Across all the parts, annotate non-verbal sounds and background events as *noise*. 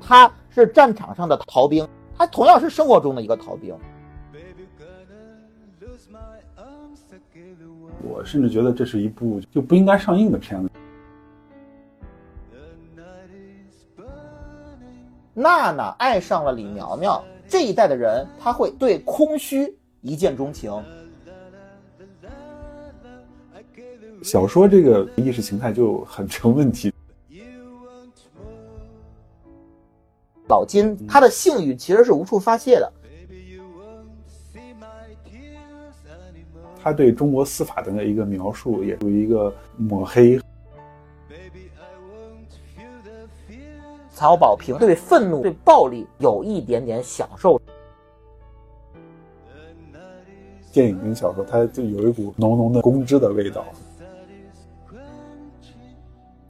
他是战场上的逃兵，他同样是生活中的一个逃兵。我甚至觉得这是一部就不应该上映的片子。娜娜爱上了李苗苗，这一代的人他会对空虚一见钟情。小说这个意识形态就很成问题。老金他的性欲其实是无处发泄的。他对中国司法的那一个描述，也属于一个抹黑。曹保平对愤怒、对暴力有一点点享受。电影跟小说，它就有一股浓浓的公知的味道。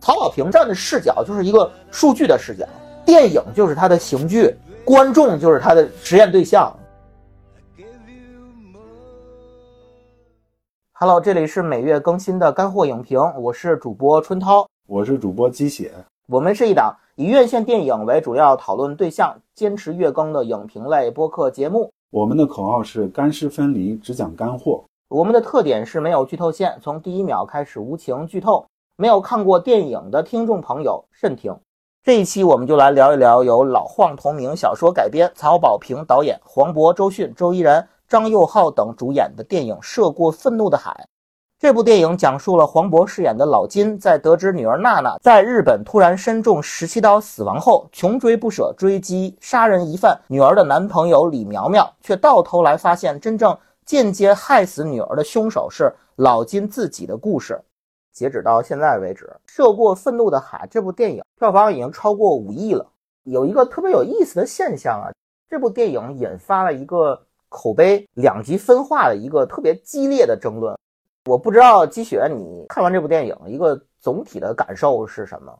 曹保平站的视角就是一个数据的视角，电影就是他的刑具，观众就是他的实验对象。Hello，这里是每月更新的干货影评，我是主播春涛，我是主播鸡血，我们是一档以院线电影为主要讨论对象，坚持月更的影评类播客节目。我们的口号是干湿分离，只讲干货。我们的特点是没有剧透线，从第一秒开始无情剧透。没有看过电影的听众朋友慎听。这一期我们就来聊一聊由老晃同名小说改编，曹保平导演，黄渤、周迅、周依然。张佑浩等主演的电影《涉过愤怒的海》，这部电影讲述了黄渤饰演的老金在得知女儿娜娜在日本突然身中十七刀死亡后，穷追不舍追击杀人疑犯女儿的男朋友李苗苗，却到头来发现真正间接害死女儿的凶手是老金自己的故事。截止到现在为止，《涉过愤怒的海》这部电影票房已经超过五亿了。有一个特别有意思的现象啊，这部电影引发了一个。口碑两极分化的一个特别激烈的争论，我不知道积雪，你看完这部电影一个总体的感受是什么？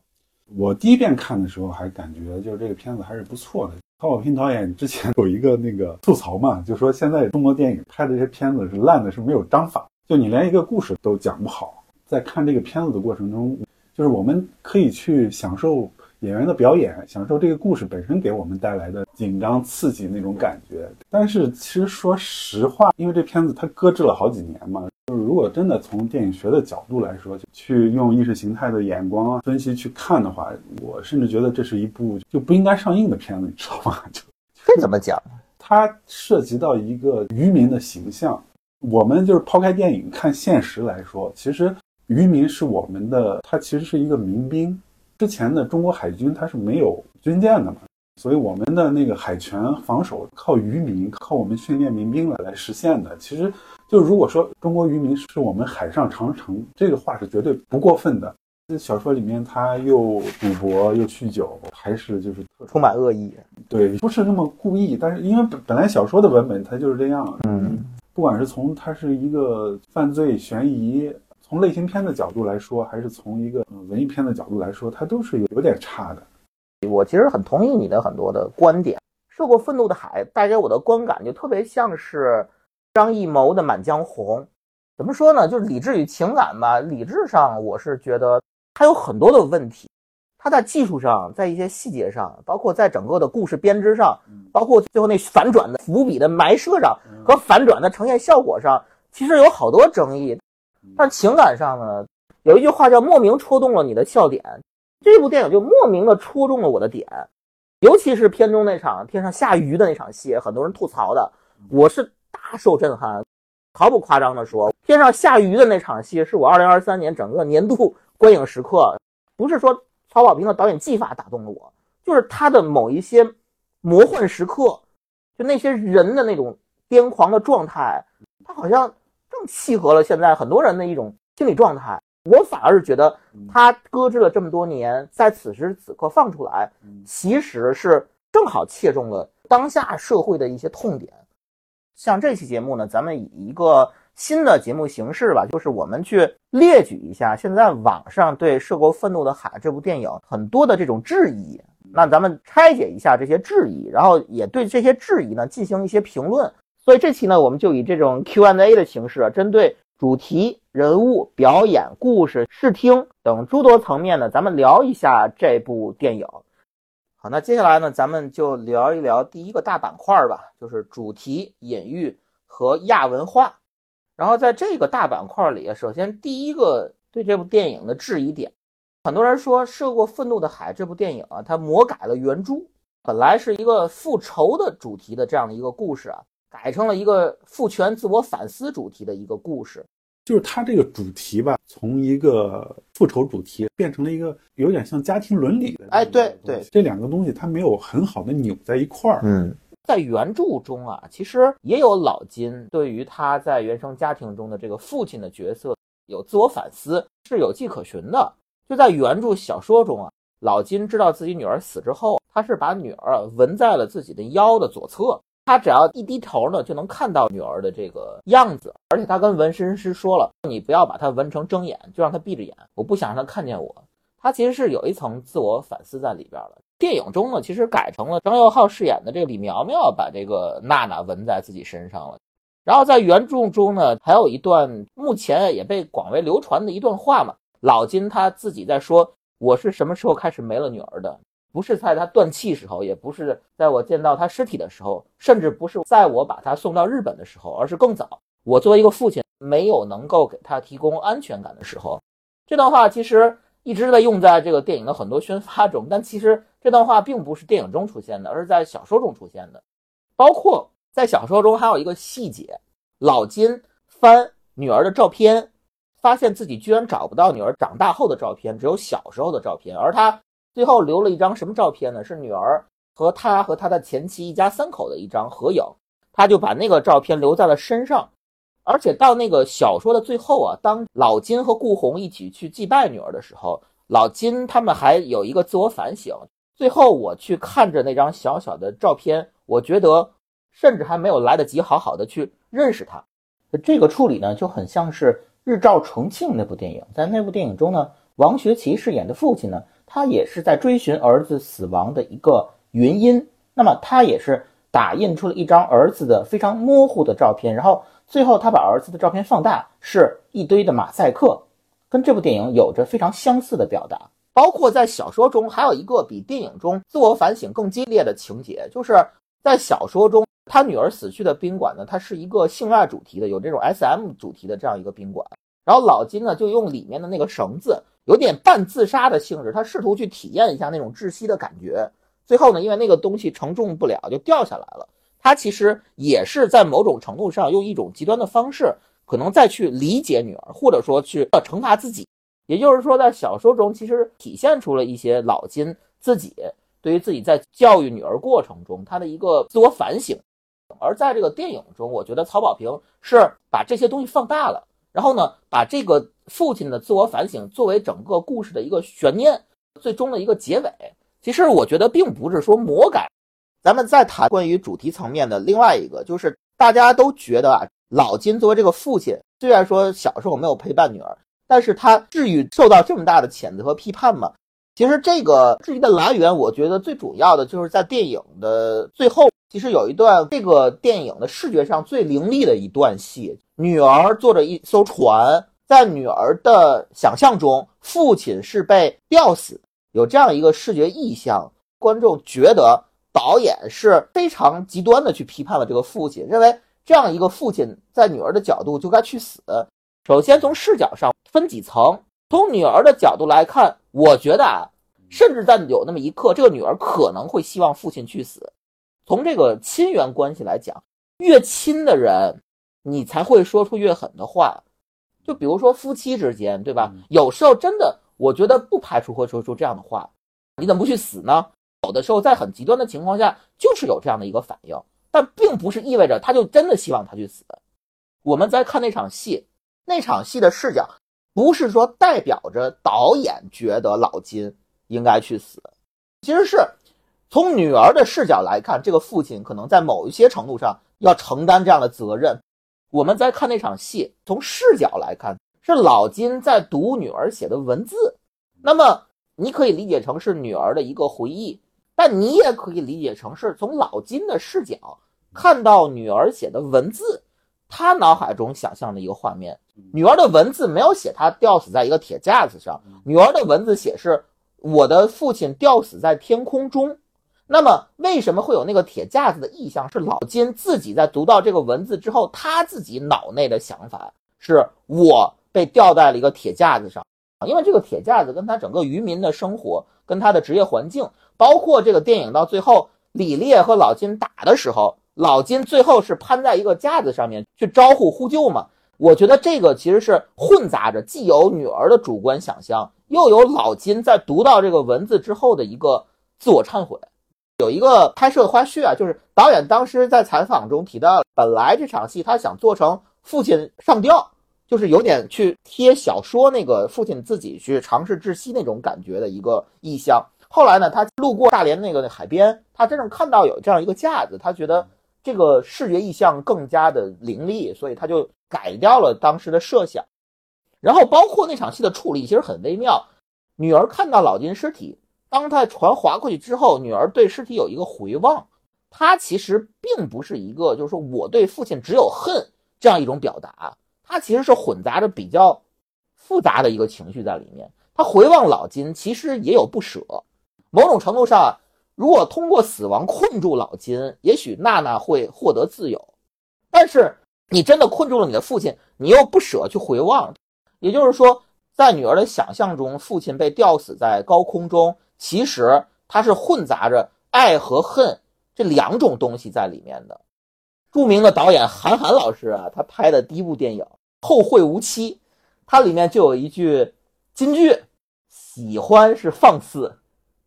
我第一遍看的时候还感觉就是这个片子还是不错的。曹保平导演之前有一个那个吐槽嘛，就说现在中国电影拍的这些片子是烂的，是没有章法，就你连一个故事都讲不好。在看这个片子的过程中，就是我们可以去享受。演员的表演，享受这个故事本身给我们带来的紧张刺激那种感觉。但是其实说实话，因为这片子它搁置了好几年嘛，就是如果真的从电影学的角度来说，去用意识形态的眼光分析去看的话，我甚至觉得这是一部就不应该上映的片子，你知道吗？*laughs* 就这怎么讲？它涉及到一个渔民的形象。我们就是抛开电影看现实来说，其实渔民是我们的，他其实是一个民兵。之前的中国海军它是没有军舰的嘛，所以我们的那个海权防守靠渔民，靠我们训练民兵来来实现的。其实，就如果说中国渔民是我们海上长城，这个话是绝对不过分的。这小说里面他又赌博又酗酒，还是就是充满恶意。对，不是那么故意，但是因为本本来小说的文本它就是这样。嗯，不管是从它是一个犯罪悬疑。从类型片的角度来说，还是从一个文艺片的角度来说，它都是有有点差的。我其实很同意你的很多的观点。受过愤怒的海带给我的观感就特别像是张艺谋的《满江红》。怎么说呢？就是理智与情感吧。理智上，我是觉得它有很多的问题。它在技术上，在一些细节上，包括在整个的故事编织上，包括最后那反转的伏笔的埋设上和反转的呈现效果上，其实有好多争议。但情感上呢，有一句话叫“莫名戳动了你的笑点”，这部电影就莫名的戳中了我的点，尤其是片中那场天上下雨的那场戏，很多人吐槽的，我是大受震撼。毫不夸张的说，天上下雨的那场戏是我2023年整个年度观影时刻。不是说曹保平的导演技法打动了我，就是他的某一些魔幻时刻，就那些人的那种癫狂的状态，他好像。更契合了现在很多人的一种心理状态。我反而是觉得，他搁置了这么多年，在此时此刻放出来，其实是正好切中了当下社会的一些痛点。像这期节目呢，咱们以一个新的节目形式吧，就是我们去列举一下现在网上对《涉过愤怒的海》这部电影很多的这种质疑。那咱们拆解一下这些质疑，然后也对这些质疑呢进行一些评论。所以这期呢，我们就以这种 Q&A 的形式，针对主题、人物、表演、故事、视听等诸多层面呢，咱们聊一下这部电影。好，那接下来呢，咱们就聊一聊第一个大板块吧，就是主题、隐喻和亚文化。然后在这个大板块里，首先第一个对这部电影的质疑点，很多人说《涉过愤怒的海》这部电影啊，它魔改了原著，本来是一个复仇的主题的这样的一个故事啊，改成了一个父权自我反思主题的一个故事。就是它这个主题吧，从一个复仇主题变成了一个有点像家庭伦理的。哎，对对，这两个东西它没有很好的扭在一块儿。嗯，在原著中啊，其实也有老金对于他在原生家庭中的这个父亲的角色有自我反思，是有迹可循的。就在原著小说中啊，老金知道自己女儿死之后，他是把女儿纹在了自己的腰的左侧。他只要一低头呢，就能看到女儿的这个样子，而且他跟纹身师说了，你不要把它纹成睁眼，就让他闭着眼，我不想让他看见我。他其实是有一层自我反思在里边的。电影中呢，其实改成了张佑浩饰演的这个李苗苗把这个娜娜纹在自己身上了。然后在原著中呢，还有一段目前也被广为流传的一段话嘛，老金他自己在说：“我是什么时候开始没了女儿的？”不是在他断气时候，也不是在我见到他尸体的时候，甚至不是在我把他送到日本的时候，而是更早。我作为一个父亲，没有能够给他提供安全感的时候。这段话其实一直在用在这个电影的很多宣发中，但其实这段话并不是电影中出现的，而是在小说中出现的。包括在小说中还有一个细节：老金翻女儿的照片，发现自己居然找不到女儿长大后的照片，只有小时候的照片，而他。最后留了一张什么照片呢？是女儿和他和他的前妻一家三口的一张合影，他就把那个照片留在了身上。而且到那个小说的最后啊，当老金和顾红一起去祭拜女儿的时候，老金他们还有一个自我反省。最后我去看着那张小小的照片，我觉得甚至还没有来得及好好的去认识他。这个处理呢，就很像是《日照重庆》那部电影。在那部电影中呢，王学圻饰演的父亲呢。他也是在追寻儿子死亡的一个原因，那么他也是打印出了一张儿子的非常模糊的照片，然后最后他把儿子的照片放大，是一堆的马赛克，跟这部电影有着非常相似的表达。包括在小说中还有一个比电影中自我反省更激烈的情节，就是在小说中他女儿死去的宾馆呢，它是一个性爱主题的，有这种 SM 主题的这样一个宾馆。然后老金呢，就用里面的那个绳子，有点半自杀的性质，他试图去体验一下那种窒息的感觉。最后呢，因为那个东西承重不了，就掉下来了。他其实也是在某种程度上用一种极端的方式，可能再去理解女儿，或者说去要惩罚自己。也就是说，在小说中其实体现出了一些老金自己对于自己在教育女儿过程中他的一个自我反省。而在这个电影中，我觉得曹保平是把这些东西放大了。然后呢，把这个父亲的自我反省作为整个故事的一个悬念，最终的一个结尾。其实我觉得并不是说魔改。咱们再谈关于主题层面的另外一个，就是大家都觉得啊，老金作为这个父亲，虽然说小时候没有陪伴女儿，但是他至于受到这么大的谴责和批判吗？其实这个质疑的来源，我觉得最主要的就是在电影的最后。其实有一段这个电影的视觉上最凌厉的一段戏，女儿坐着一艘船，在女儿的想象中，父亲是被吊死，有这样一个视觉意象。观众觉得导演是非常极端的去批判了这个父亲，认为这样一个父亲在女儿的角度就该去死。首先从视角上分几层，从女儿的角度来看，我觉得啊，甚至在有那么一刻，这个女儿可能会希望父亲去死。从这个亲缘关系来讲，越亲的人，你才会说出越狠的话。就比如说夫妻之间，对吧？有时候真的，我觉得不排除会说出这样的话。你怎么不去死呢？有的时候在很极端的情况下，就是有这样的一个反应，但并不是意味着他就真的希望他去死。我们在看那场戏，那场戏的视角，不是说代表着导演觉得老金应该去死，其实是。从女儿的视角来看，这个父亲可能在某一些程度上要承担这样的责任。我们在看那场戏，从视角来看，是老金在读女儿写的文字。那么你可以理解成是女儿的一个回忆，但你也可以理解成是从老金的视角看到女儿写的文字，他脑海中想象的一个画面。女儿的文字没有写她吊死在一个铁架子上，女儿的文字写是我的父亲吊死在天空中。那么为什么会有那个铁架子的意象？是老金自己在读到这个文字之后，他自己脑内的想法是我被吊在了一个铁架子上因为这个铁架子跟他整个渔民的生活、跟他的职业环境，包括这个电影到最后李烈和老金打的时候，老金最后是攀在一个架子上面去招呼呼救嘛？我觉得这个其实是混杂着既有女儿的主观想象，又有老金在读到这个文字之后的一个自我忏悔。有一个拍摄花絮啊，就是导演当时在采访中提到，本来这场戏他想做成父亲上吊，就是有点去贴小说那个父亲自己去尝试窒息那种感觉的一个意象。后来呢，他路过大连那个海边，他真正看到有这样一个架子，他觉得这个视觉意象更加的凌厉，所以他就改掉了当时的设想。然后包括那场戏的处理其实很微妙，女儿看到老金尸体。当他船划过去之后，女儿对尸体有一个回望，她其实并不是一个，就是说我对父亲只有恨这样一种表达，她其实是混杂着比较复杂的一个情绪在里面。她回望老金，其实也有不舍。某种程度上，如果通过死亡困住老金，也许娜娜会获得自由。但是你真的困住了你的父亲，你又不舍去回望，也就是说，在女儿的想象中，父亲被吊死在高空中。其实它是混杂着爱和恨这两种东西在里面的。著名的导演韩寒老师啊，他拍的第一部电影《后会无期》，它里面就有一句金句：“喜欢是放肆，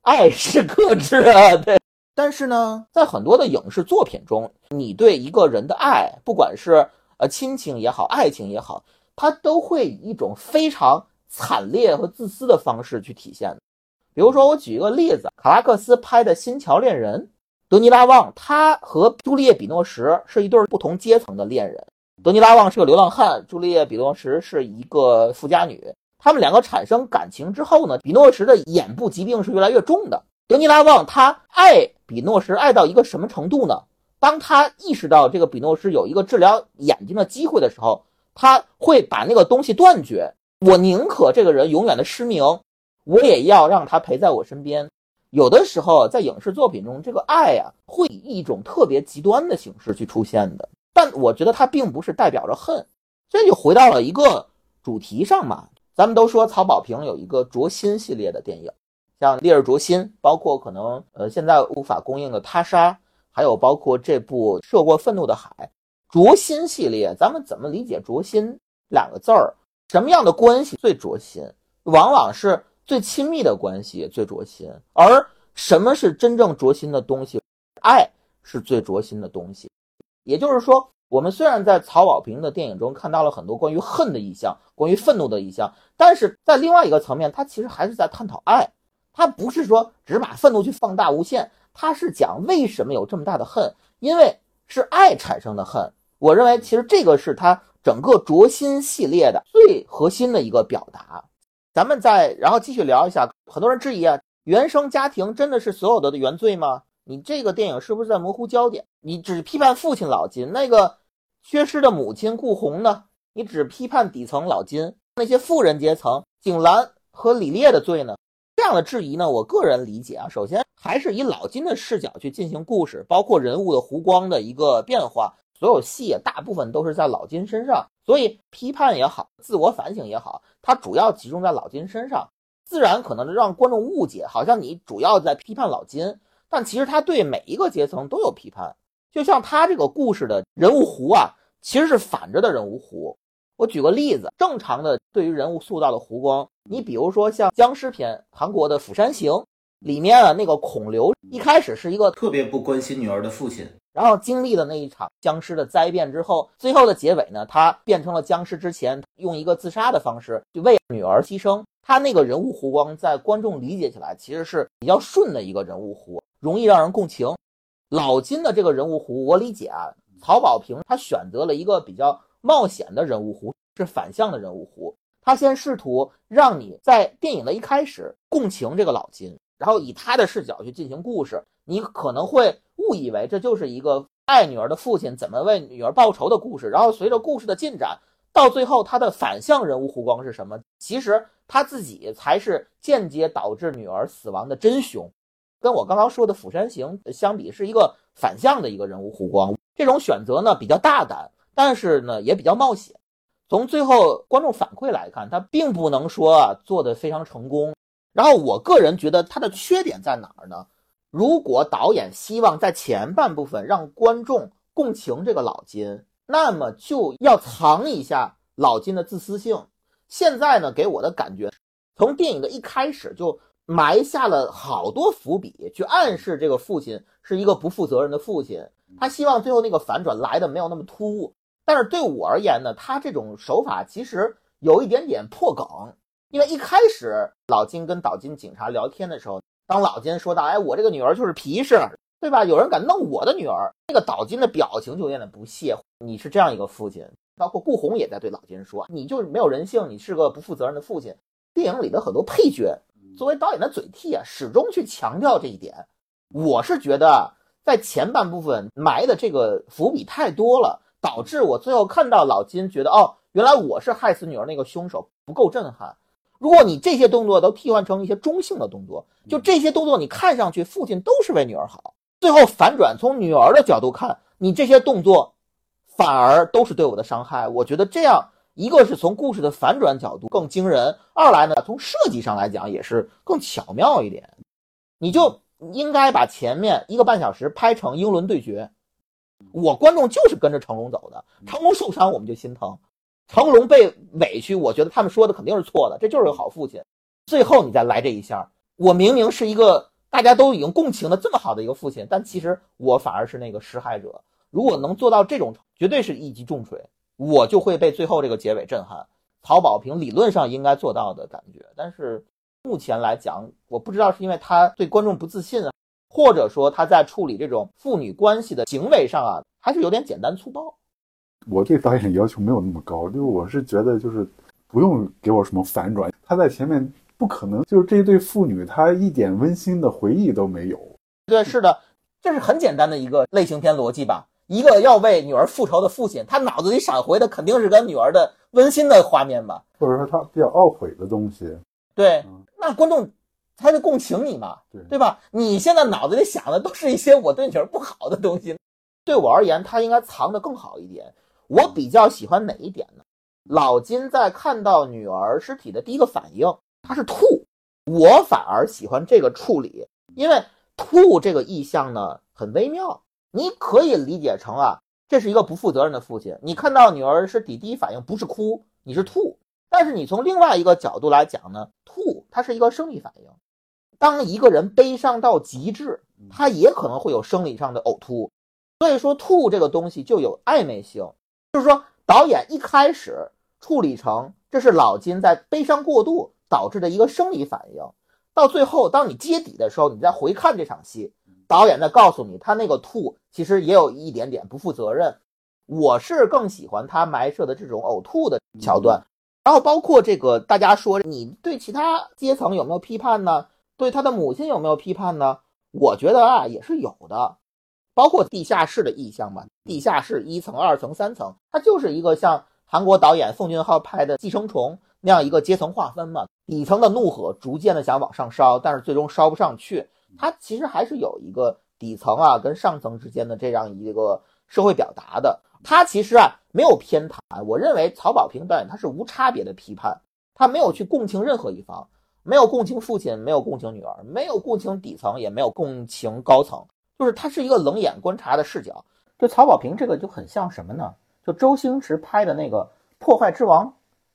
爱是克制。”啊。对。但是呢，在很多的影视作品中，你对一个人的爱，不管是呃亲情也好，爱情也好，它都会以一种非常惨烈和自私的方式去体现。比如说，我举一个例子，卡拉克斯拍的《新桥恋人》，德尼拉旺他和朱丽叶·比诺什是一对不同阶层的恋人。德尼拉旺是个流浪汉，朱丽叶·比诺什是一个富家女。他们两个产生感情之后呢，比诺什的眼部疾病是越来越重的。德尼拉旺他爱比诺什爱到一个什么程度呢？当他意识到这个比诺什有一个治疗眼睛的机会的时候，他会把那个东西断绝。我宁可这个人永远的失明。我也要让他陪在我身边。有的时候，在影视作品中，这个爱啊，会以一种特别极端的形式去出现的。但我觉得它并不是代表着恨。这就回到了一个主题上嘛。咱们都说曹保平有一个灼心系列的电影，像《烈日灼心》，包括可能呃现在无法公映的《他杀》，还有包括这部《涉过愤怒的海》。灼心系列，咱们怎么理解“灼心”两个字儿？什么样的关系最灼心？往往是。最亲密的关系最灼心，而什么是真正灼心的东西？爱是最灼心的东西。也就是说，我们虽然在曹保平的电影中看到了很多关于恨的意象，关于愤怒的意象，但是在另外一个层面，他其实还是在探讨爱。他不是说只把愤怒去放大无限，他是讲为什么有这么大的恨，因为是爱产生的恨。我认为，其实这个是他整个灼心系列的最核心的一个表达。咱们再然后继续聊一下，很多人质疑啊，原生家庭真的是所有的的原罪吗？你这个电影是不是在模糊焦点？你只批判父亲老金，那个缺失的母亲顾红呢？你只批判底层老金，那些富人阶层景兰和李烈的罪呢？这样的质疑呢，我个人理解啊，首先还是以老金的视角去进行故事，包括人物的弧光的一个变化。所有戏大部分都是在老金身上，所以批判也好，自我反省也好，它主要集中在老金身上，自然可能让观众误解，好像你主要在批判老金，但其实他对每一个阶层都有批判。就像他这个故事的人物弧啊，其实是反着的人物弧。我举个例子，正常的对于人物塑造的弧光，你比如说像僵尸片，韩国的《釜山行》里面啊，那个孔刘一开始是一个特别不关心女儿的父亲。然后经历了那一场僵尸的灾变之后，最后的结尾呢，他变成了僵尸之前，用一个自杀的方式去为女儿牺牲。他那个人物弧光，在观众理解起来其实是比较顺的一个人物弧，容易让人共情。老金的这个人物弧，我理解啊，曹保平他选择了一个比较冒险的人物弧，是反向的人物弧。他先试图让你在电影的一开始共情这个老金，然后以他的视角去进行故事，你可能会。误以为这就是一个爱女儿的父亲怎么为女儿报仇的故事，然后随着故事的进展，到最后他的反向人物弧光是什么？其实他自己才是间接导致女儿死亡的真凶。跟我刚刚说的《釜山行》相比，是一个反向的一个人物弧光。这种选择呢比较大胆，但是呢也比较冒险。从最后观众反馈来看，他并不能说啊做的非常成功。然后我个人觉得他的缺点在哪儿呢？如果导演希望在前半部分让观众共情这个老金，那么就要藏一下老金的自私性。现在呢，给我的感觉，从电影的一开始就。埋下了好多伏笔，去暗示这个父亲是一个不负责任的父亲。他希望最后那个反转来的没有那么突兀。但是对我而言呢，他这种手法其实有一点点破梗。因为一开始老金跟岛津警察聊天的时候，当老金说到：“哎，我这个女儿就是皮实，对吧？有人敢弄我的女儿。”那个岛津的表情就有点不屑。你是这样一个父亲，包括顾红也在对老金说：“你就是没有人性，你是个不负责任的父亲。”电影里的很多配角。作为导演的嘴替啊，始终去强调这一点。我是觉得在前半部分埋的这个伏笔太多了，导致我最后看到老金觉得哦，原来我是害死女儿那个凶手，不够震撼。如果你这些动作都替换成一些中性的动作，就这些动作你看上去父亲都是为女儿好，最后反转从女儿的角度看，你这些动作反而都是对我的伤害。我觉得这样。一个是从故事的反转角度更惊人，二来呢，从设计上来讲也是更巧妙一点。你就应该把前面一个半小时拍成英伦对决，我观众就是跟着成龙走的，成龙受伤我们就心疼，成龙被委屈，我觉得他们说的肯定是错的，这就是个好父亲。最后你再来这一下，我明明是一个大家都已经共情的这么好的一个父亲，但其实我反而是那个施害者。如果能做到这种，绝对是一击重锤。我就会被最后这个结尾震撼。曹保平理论上应该做到的感觉，但是目前来讲，我不知道是因为他对观众不自信啊，或者说他在处理这种父女关系的行为上啊，还是有点简单粗暴。我对导演要求没有那么高，就我是觉得就是不用给我什么反转，他在前面不可能就是这对父女他一点温馨的回忆都没有。对，是的，这是很简单的一个类型片逻辑吧。一个要为女儿复仇的父亲，他脑子里闪回的肯定是跟女儿的温馨的画面吧，或者说他比较懊悔的东西。对，那观众才得共情你嘛，对对吧？你现在脑子里想的都是一些我对女儿不好的东西，对我而言，他应该藏的更好一点。我比较喜欢哪一点呢？老金在看到女儿尸体的第一个反应，他是吐，我反而喜欢这个处理，因为吐这个意象呢很微妙。你可以理解成啊，这是一个不负责任的父亲。你看到女儿尸体，第一反应不是哭，你是吐。但是你从另外一个角度来讲呢，吐它是一个生理反应。当一个人悲伤到极致，他也可能会有生理上的呕吐。所以说，吐这个东西就有暧昧性，就是说导演一开始处理成这是老金在悲伤过度导致的一个生理反应，到最后当你揭底的时候，你再回看这场戏。导演在告诉你，他那个吐其实也有一点点不负责任。我是更喜欢他埋设的这种呕吐的桥段，然后包括这个大家说你对其他阶层有没有批判呢？对他的母亲有没有批判呢？我觉得啊也是有的，包括地下室的意象嘛，地下室一层、二层、三层，它就是一个像韩国导演奉俊昊拍的《寄生虫》那样一个阶层划分嘛。底层的怒火逐渐的想往上烧，但是最终烧不上去。它其实还是有一个底层啊跟上层之间的这样一个社会表达的。它其实啊没有偏袒，我认为曹保平导演他是无差别的批判，他没有去共情任何一方，没有共情父亲，没有共情女儿，没有共情底层，也没有共情高层，就是他是一个冷眼观察的视角。就曹保平这个就很像什么呢？就周星驰拍的那个《破坏之王》，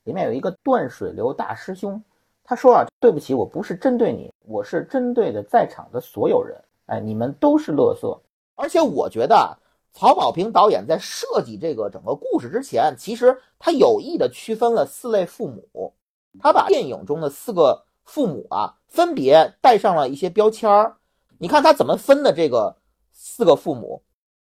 里面有一个断水流大师兄。他说啊，对不起，我不是针对你，我是针对的在场的所有人。哎，你们都是乐色。而且我觉得啊，曹保平导演在设计这个整个故事之前，其实他有意的区分了四类父母。他把电影中的四个父母啊，分别带上了一些标签儿。你看他怎么分的这个四个父母？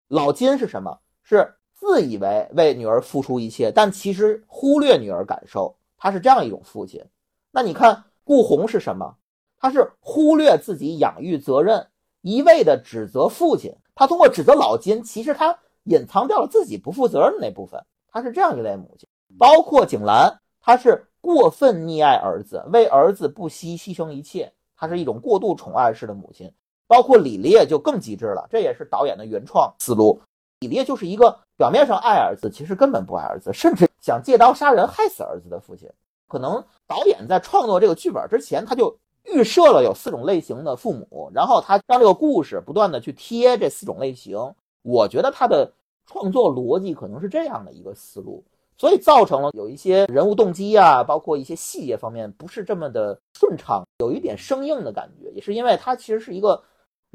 老金是什么？是自以为为女儿付出一切，但其实忽略女儿感受。他是这样一种父亲。那你看顾红是什么？他是忽略自己养育责任，一味的指责父亲。他通过指责老金，其实他隐藏掉了自己不负责任的那部分。他是这样一类母亲。包括景兰，她是过分溺爱儿子，为儿子不惜牺牲一切，她是一种过度宠爱式的母亲。包括李烈就更极致了，这也是导演的原创思路。李烈就是一个表面上爱儿子，其实根本不爱儿子，甚至想借刀杀人害死儿子的父亲。可能导演在创作这个剧本之前，他就预设了有四种类型的父母，然后他让这个故事不断的去贴这四种类型。我觉得他的创作逻辑可能是这样的一个思路，所以造成了有一些人物动机啊，包括一些细节方面不是这么的顺畅，有一点生硬的感觉，也是因为他其实是一个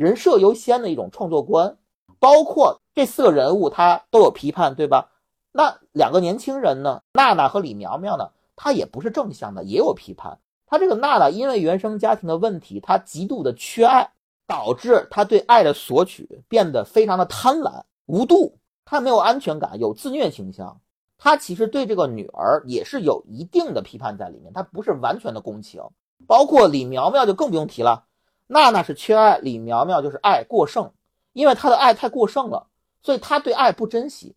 人设优先的一种创作观，包括这四个人物他都有批判，对吧？那两个年轻人呢，娜娜和李苗苗呢？他也不是正向的，也有批判。他这个娜娜因为原生家庭的问题，她极度的缺爱，导致她对爱的索取变得非常的贪婪无度。她没有安全感，有自虐倾向。他其实对这个女儿也是有一定的批判在里面，他不是完全的共情。包括李苗苗就更不用提了，娜娜是缺爱，李苗苗就是爱过剩，因为她的爱太过剩了，所以她对爱不珍惜，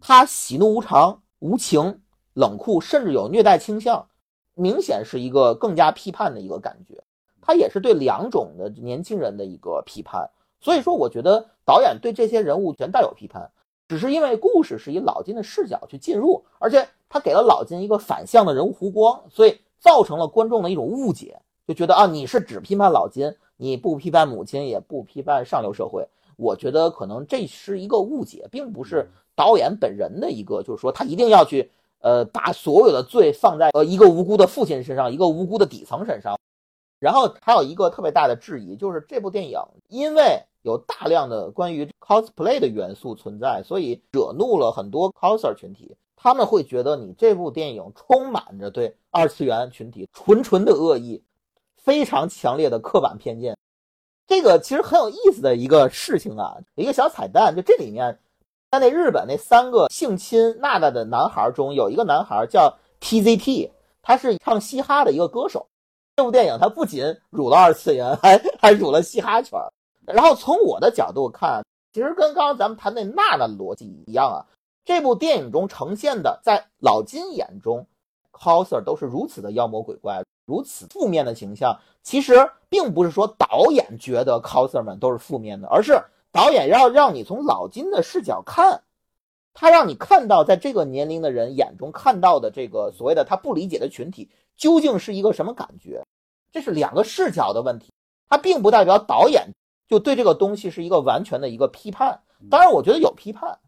她喜怒无常，无情。冷酷，甚至有虐待倾向，明显是一个更加批判的一个感觉。他也是对两种的年轻人的一个批判。所以说，我觉得导演对这些人物全带有批判，只是因为故事是以老金的视角去进入，而且他给了老金一个反向的人物弧光，所以造成了观众的一种误解，就觉得啊，你是只批判老金，你不批判母亲，也不批判上流社会。我觉得可能这是一个误解，并不是导演本人的一个，就是说他一定要去。呃，把所有的罪放在呃一个无辜的父亲身上，一个无辜的底层身上，然后还有一个特别大的质疑，就是这部电影因为有大量的关于 cosplay 的元素存在，所以惹怒了很多 coser 群体，他们会觉得你这部电影充满着对二次元群体纯纯的恶意，非常强烈的刻板偏见。这个其实很有意思的一个事情啊，一个小彩蛋，就这里面。在那日本那三个性侵娜娜的男孩中，有一个男孩叫 TZT，他是唱嘻哈的一个歌手。这部电影他不仅辱了二次元，还还辱了嘻哈圈。然后从我的角度看，其实跟刚刚咱们谈那娜娜逻辑一样啊。这部电影中呈现的，在老金眼中，coser 都是如此的妖魔鬼怪，如此负面的形象。其实并不是说导演觉得 coser 们都是负面的，而是。导演要让你从老金的视角看，他让你看到在这个年龄的人眼中看到的这个所谓的他不理解的群体究竟是一个什么感觉，这是两个视角的问题。它并不代表导演就对这个东西是一个完全的一个批判。当然，我觉得有批判，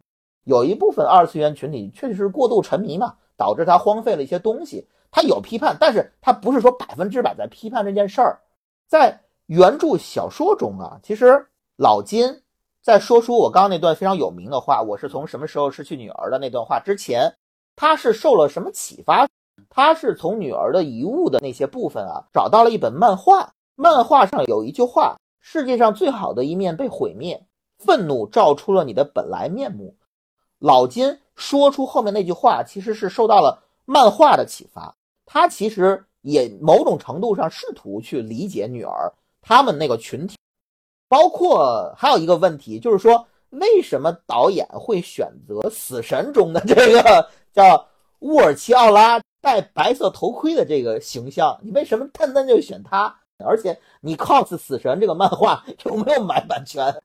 有一部分二次元群体确实是过度沉迷嘛，导致他荒废了一些东西。他有批判，但是他不是说百分之百在批判这件事儿。在原著小说中啊，其实老金。在说出我刚刚那段非常有名的话，我是从什么时候失去女儿的那段话之前，他是受了什么启发？他是从女儿的遗物的那些部分啊，找到了一本漫画，漫画上有一句话：世界上最好的一面被毁灭，愤怒照出了你的本来面目。老金说出后面那句话，其实是受到了漫画的启发，他其实也某种程度上试图去理解女儿他们那个群体。包括还有一个问题，就是说，为什么导演会选择《死神》中的这个 *laughs* 叫乌尔齐奥拉戴白色头盔的这个形象？你为什么单单就选他？而且你 cos 死神这个漫画 *laughs* 有没有买版权？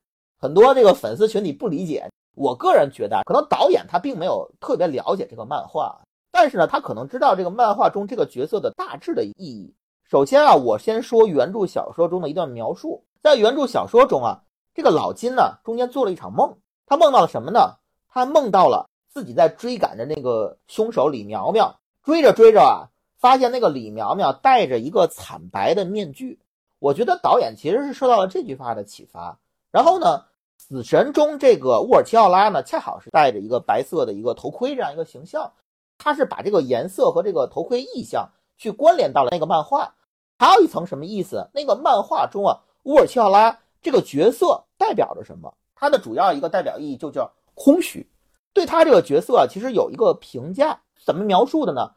很多这个粉丝群体不理解。我个人觉得，可能导演他并没有特别了解这个漫画，但是呢，他可能知道这个漫画中这个角色的大致的意义。首先啊，我先说原著小说中的一段描述。在原著小说中啊，这个老金呢，中间做了一场梦。他梦到了什么呢？他梦到了自己在追赶着那个凶手李苗苗，追着追着啊，发现那个李苗苗戴着一个惨白的面具。我觉得导演其实是受到了这句话的启发。然后呢，死神中这个沃尔齐奥拉呢，恰好是戴着一个白色的一个头盔这样一个形象，他是把这个颜色和这个头盔意象去关联到了那个漫画。还有一层什么意思？那个漫画中啊。乌尔齐奥拉这个角色代表着什么？他的主要一个代表意义就叫空虚。对他这个角色啊，其实有一个评价，怎么描述的呢？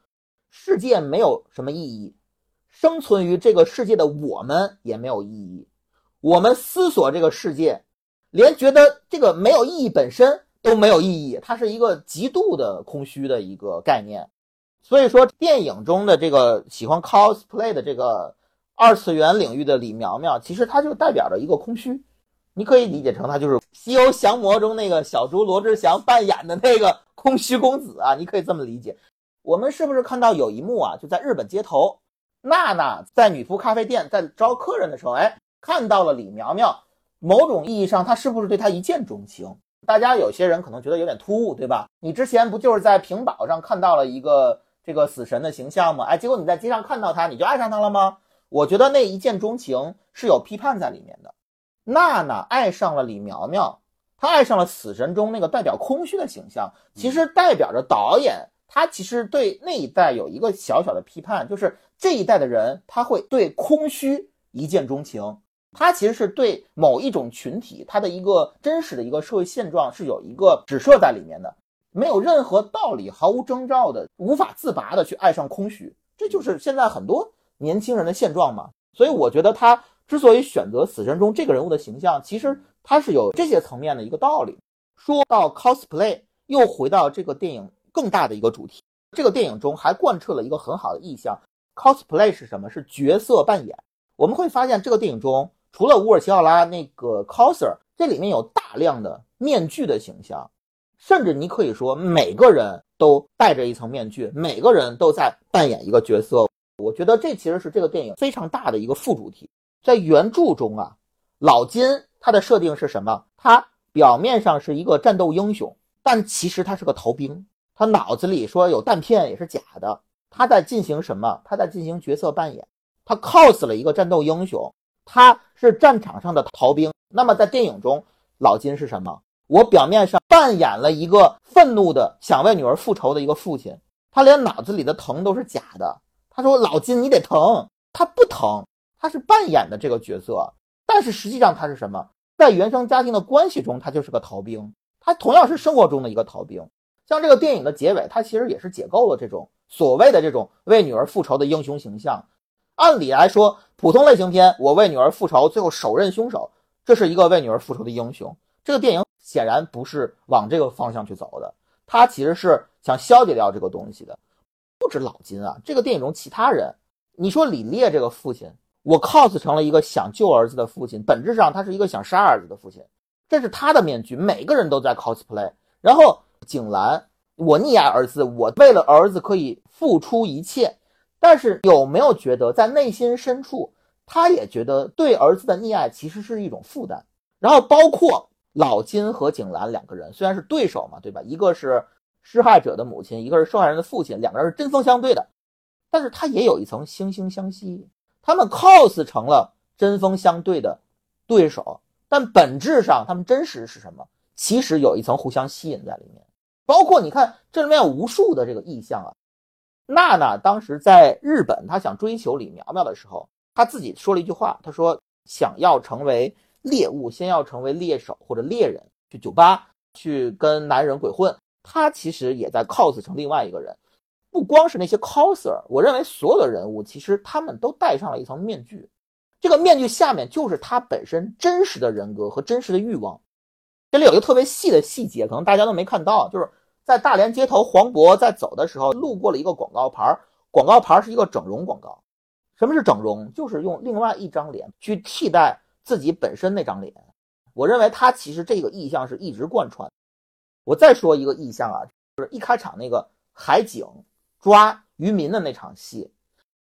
世界没有什么意义，生存于这个世界的我们也没有意义。我们思索这个世界，连觉得这个没有意义本身，都没有意义，它是一个极度的空虚的一个概念。所以说，电影中的这个喜欢 cosplay 的这个二次元领域的李苗苗，其实它就代表着一个空虚。你可以理解成它就是《西游降魔》中那个小猪罗志祥扮演的那个空虚公子啊，你可以这么理解。我们是不是看到有一幕啊？就在日本街头，娜娜在女仆咖啡店在招客人的时候，哎，看到了李苗苗。某种意义上，他是不是对他一见钟情？大家有些人可能觉得有点突兀，对吧？你之前不就是在屏保上看到了一个这个死神的形象吗？哎，结果你在街上看到他，你就爱上他了吗？我觉得那一见钟情是有批判在里面的。娜娜爱上了李苗苗，她爱上了死神中那个代表空虚的形象，其实代表着导演他其实对那一代有一个小小的批判，就是这一代的人他会对空虚一见钟情，他其实是对某一种群体他的一个真实的一个社会现状是有一个指涉在里面的，没有任何道理，毫无征兆的无法自拔的去爱上空虚，这就是现在很多年轻人的现状嘛。所以我觉得他。之所以选择死神中这个人物的形象，其实他是有这些层面的一个道理。说到 cosplay，又回到这个电影更大的一个主题。这个电影中还贯彻了一个很好的意象，cosplay 是什么？是角色扮演。我们会发现，这个电影中除了乌尔齐奥拉那个 coser，这里面有大量的面具的形象，甚至你可以说每个人都戴着一层面具，每个人都在扮演一个角色。我觉得这其实是这个电影非常大的一个副主题。在原著中啊，老金他的设定是什么？他表面上是一个战斗英雄，但其实他是个逃兵。他脑子里说有弹片也是假的。他在进行什么？他在进行角色扮演。他 cos 了一个战斗英雄，他是战场上的逃兵。那么在电影中，老金是什么？我表面上扮演了一个愤怒的想为女儿复仇的一个父亲。他连脑子里的疼都是假的。他说：“老金，你得疼。”他不疼。他是扮演的这个角色，但是实际上他是什么？在原生家庭的关系中，他就是个逃兵。他同样是生活中的一个逃兵。像这个电影的结尾，他其实也是解构了这种所谓的这种为女儿复仇的英雄形象。按理来说，普通类型片，我为女儿复仇，最后手刃凶手，这是一个为女儿复仇的英雄。这个电影显然不是往这个方向去走的，他其实是想消解掉这个东西的。不止老金啊，这个电影中其他人，你说李烈这个父亲。我 cos 成了一个想救儿子的父亲，本质上他是一个想杀儿子的父亲，这是他的面具。每个人都在 cosplay。然后景兰，我溺爱儿子，我为了儿子可以付出一切，但是有没有觉得在内心深处，他也觉得对儿子的溺爱其实是一种负担？然后包括老金和景兰两个人虽然是对手嘛，对吧？一个是施害者的母亲，一个是受害人的父亲，两个人是针锋相对的，但是他也有一层惺惺相惜。他们 cos 成了针锋相对的对手，但本质上他们真实是什么？其实有一层互相吸引在里面。包括你看，这里面有无数的这个意象啊。娜娜当时在日本，她想追求李苗苗的时候，她自己说了一句话，她说：“想要成为猎物，先要成为猎手或者猎人。”去酒吧去跟男人鬼混，她其实也在 cos 成另外一个人。不光是那些 coser，我认为所有的人物其实他们都戴上了一层面具，这个面具下面就是他本身真实的人格和真实的欲望。这里有一个特别细的细节，可能大家都没看到，就是在大连街头，黄渤在走的时候路过了一个广告牌，广告牌是一个整容广告。什么是整容？就是用另外一张脸去替代自己本身那张脸。我认为他其实这个意象是一直贯穿。我再说一个意象啊，就是一开场那个海景。抓渔民的那场戏，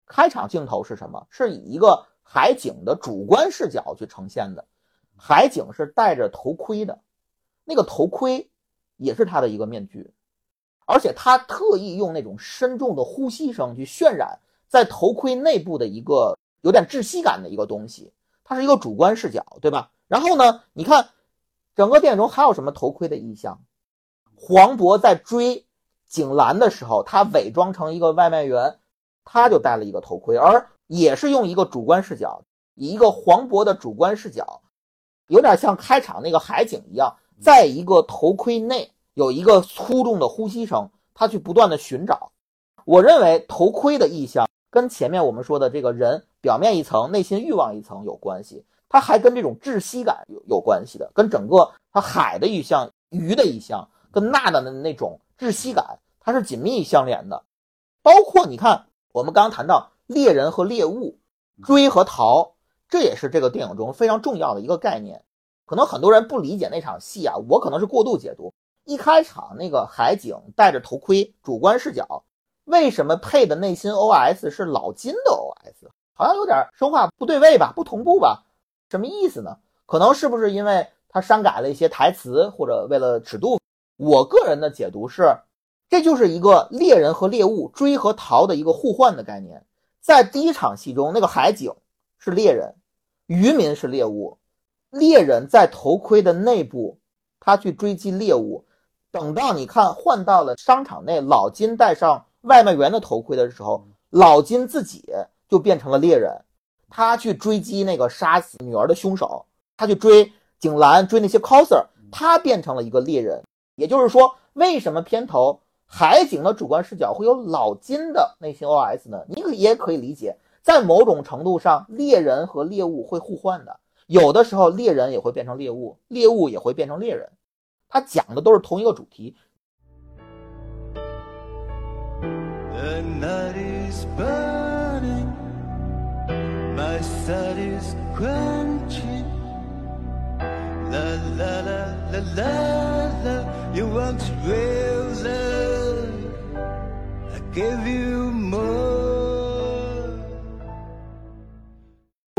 开场镜头是什么？是以一个海景的主观视角去呈现的。海景是戴着头盔的，那个头盔也是他的一个面具，而且他特意用那种深重的呼吸声去渲染在头盔内部的一个有点窒息感的一个东西。它是一个主观视角，对吧？然后呢，你看整个电影中还有什么头盔的意象？黄渤在追。景兰的时候，他伪装成一个外卖员，他就戴了一个头盔，而也是用一个主观视角，以一个黄渤的主观视角，有点像开场那个海景一样，在一个头盔内有一个粗重的呼吸声，他去不断的寻找。我认为头盔的意象跟前面我们说的这个人表面一层、内心欲望一层有关系，它还跟这种窒息感有有关系的，跟整个他海的意象鱼的意象跟娜娜的那种窒息感，它是紧密相连的。包括你看，我们刚刚谈到猎人和猎物，追和逃，这也是这个电影中非常重要的一个概念。可能很多人不理解那场戏啊，我可能是过度解读。一开场那个海景戴着头盔，主观视角，为什么配的内心 OS 是老金的 OS？好像有点说话不对位吧，不同步吧？什么意思呢？可能是不是因为他删改了一些台词，或者为了尺度？我个人的解读是。这就是一个猎人和猎物追和逃的一个互换的概念。在第一场戏中，那个海景是猎人，渔民是猎物。猎人在头盔的内部，他去追击猎物。等到你看换到了商场内，老金戴上外卖员的头盔的时候，老金自己就变成了猎人，他去追击那个杀死女儿的凶手，他去追景兰，追那些 coser，他变成了一个猎人。也就是说，为什么片头？海景的主观视角会有老金的内心 OS 呢？你也可以理解，在某种程度上，猎人和猎物会互换的。有的时候，猎人也会变成猎物，猎物也会变成猎人。他讲的都是同一个主题。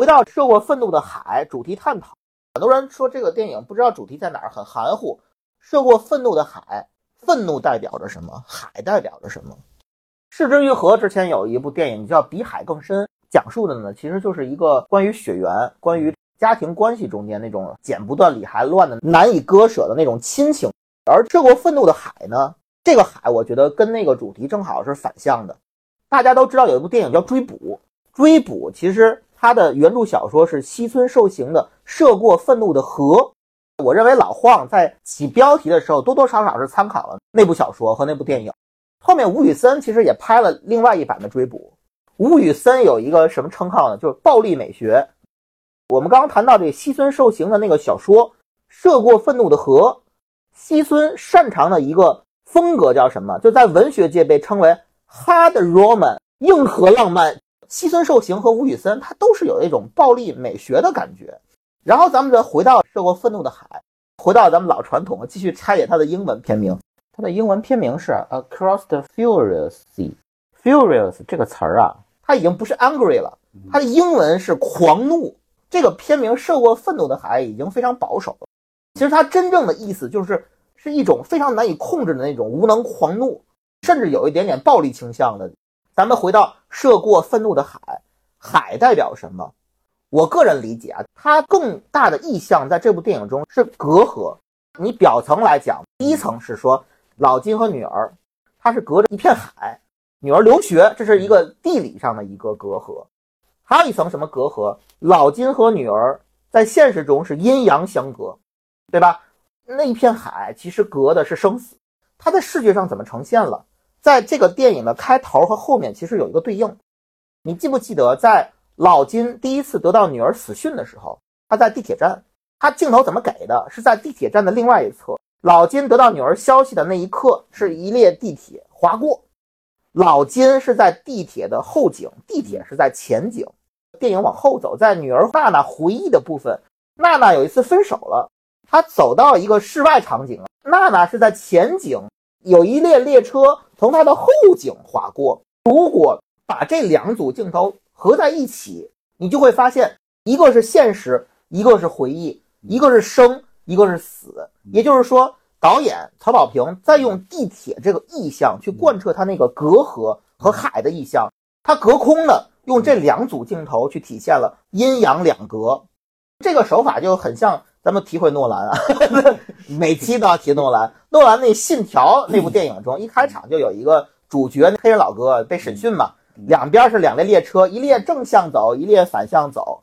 回到涉过愤怒的海主题探讨，很多人说这个电影不知道主题在哪儿，很含糊。涉过愤怒的海，愤怒代表着什么？海代表着什么？市之愈合之前有一部电影叫《比海更深》，讲述的呢其实就是一个关于血缘、关于家庭关系中间那种剪不断理还乱的难以割舍的那种亲情。而涉过愤怒的海呢？这个海，我觉得跟那个主题正好是反向的。大家都知道有一部电影叫《追捕》，追捕其实他的原著小说是西村受刑的《涉过愤怒的河》。我认为老晃在起标题的时候多多少少是参考了那部小说和那部电影。后面吴宇森其实也拍了另外一版的《追捕》。吴宇森有一个什么称号呢？就是暴力美学。我们刚刚谈到这西村受刑的那个小说《涉过愤怒的河》，西村擅长的一个。风格叫什么？就在文学界被称为 hard roman，硬核浪漫。西村寿行和吴宇森，他都是有一种暴力美学的感觉。然后咱们再回到《涉过愤怒的海》，回到咱们老传统，继续拆解它的英文片名。它的英文片名是 Across the Furious Sea。Furious 这个词儿啊，它已经不是 angry 了，它的英文是狂怒。这个片名《涉过愤怒的海》已经非常保守了。其实它真正的意思就是。是一种非常难以控制的那种无能狂怒，甚至有一点点暴力倾向的。咱们回到涉过愤怒的海，海代表什么？我个人理解啊，它更大的意象在这部电影中是隔阂。你表层来讲，第一层是说老金和女儿，他是隔着一片海，女儿留学，这是一个地理上的一个隔阂。还有一层什么隔阂？老金和女儿在现实中是阴阳相隔，对吧？那一片海其实隔的是生死，它在视觉上怎么呈现了？在这个电影的开头和后面其实有一个对应。你记不记得，在老金第一次得到女儿死讯的时候，他在地铁站，他镜头怎么给的？是在地铁站的另外一侧。老金得到女儿消息的那一刻，是一列地铁划过，老金是在地铁的后景，地铁是在前景。电影往后走，在女儿娜娜回忆的部分，娜娜有一次分手了。她走到一个室外场景，娜娜是在前景，有一列列车从它的后景划过。如果把这两组镜头合在一起，你就会发现，一个是现实，一个是回忆，一个是生，一个是死。也就是说，导演曹保平在用地铁这个意象去贯彻他那个隔阂和海的意象，他隔空的用这两组镜头去体现了阴阳两隔，这个手法就很像。咱们提回诺兰啊，*laughs* 每期都要提诺兰。诺兰那《信条》那部电影中，一开场就有一个主角，黑人老哥被审讯嘛，两边是两列列车，一列正向走，一列反向走。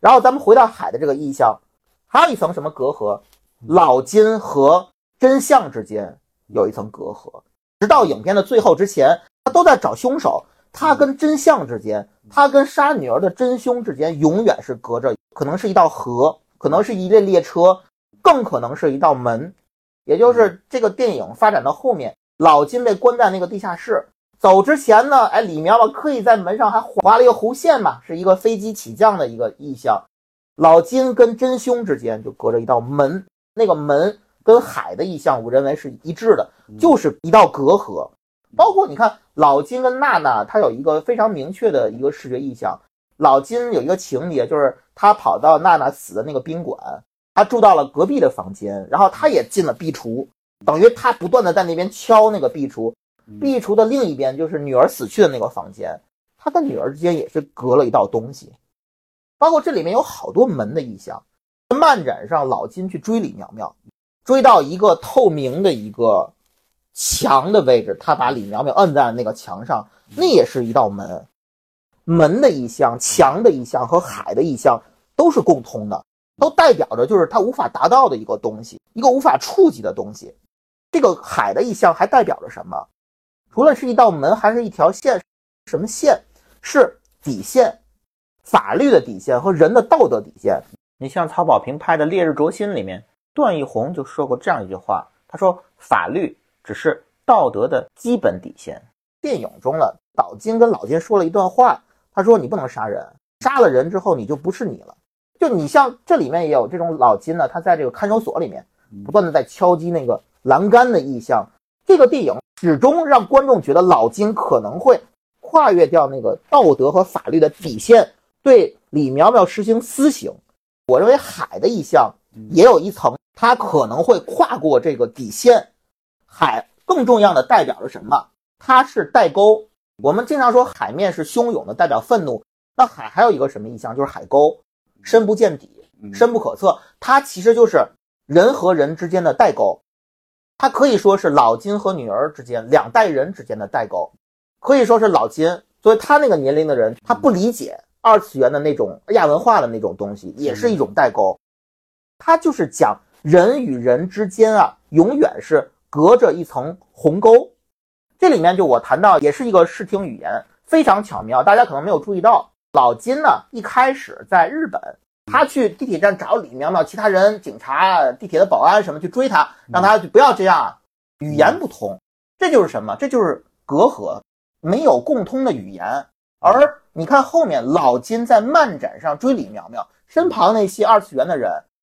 然后咱们回到海的这个意象，还有一层什么隔阂？老金和真相之间有一层隔阂，直到影片的最后之前，他都在找凶手。他跟真相之间，他跟杀女儿的真凶之间，永远是隔着，可能是一道河。可能是一列列车，更可能是一道门。也就是这个电影发展到后面，老金被关在那个地下室，走之前呢，哎，李苗苗刻意在门上还划了一个弧线嘛，是一个飞机起降的一个意象。老金跟真凶之间就隔着一道门，那个门跟海的意象，我认为是一致的，就是一道隔阂。包括你看，老金跟娜娜，他有一个非常明确的一个视觉意象。老金有一个情节，就是他跑到娜娜死的那个宾馆，他住到了隔壁的房间，然后他也进了壁橱，等于他不断的在那边敲那个壁橱。壁橱的另一边就是女儿死去的那个房间，他跟女儿之间也是隔了一道东西。包括这里面有好多门的意象，漫展上老金去追李苗苗，追到一个透明的一个墙的位置，他把李苗苗摁在那个墙上，那也是一道门。门的意象、墙的意象和海的意象都是共通的，都代表着就是他无法达到的一个东西，一个无法触及的东西。这个海的意象还代表着什么？除了是一道门，还是一条线？什么线？是底线。法律的底线和人的道德底线，你像曹保平拍的《烈日灼心》里面，段奕宏就说过这样一句话，他说：“法律只是道德的基本底线。”电影中呢，老金跟老金说了一段话，他说：“你不能杀人，杀了人之后你就不是你了。”就你像这里面也有这种老金呢，他在这个看守所里面不断的在敲击那个栏杆的意象，这个电影始终让观众觉得老金可能会跨越掉那个道德和法律的底线。对李苗苗实行私刑，我认为海的意象也有一层，它可能会跨过这个底线。海更重要的代表着什么？它是代沟。我们经常说海面是汹涌的，代表愤怒。那海还有一个什么意象？就是海沟，深不见底，深不可测。它其实就是人和人之间的代沟。它可以说是老金和女儿之间两代人之间的代沟，可以说是老金作为他那个年龄的人，他不理解。二次元的那种亚文化的那种东西，也是一种代沟。他就是讲人与人之间啊，永远是隔着一层鸿沟。这里面就我谈到，也是一个视听语言非常巧妙。大家可能没有注意到，老金呢一开始在日本，他去地铁站找李苗苗，其他人、警察、地铁的保安什么去追他，让他不要这样，语言不通。这就是什么？这就是隔阂，没有共通的语言。而你看后面老金在漫展上追李苗苗，身旁那些二次元的人，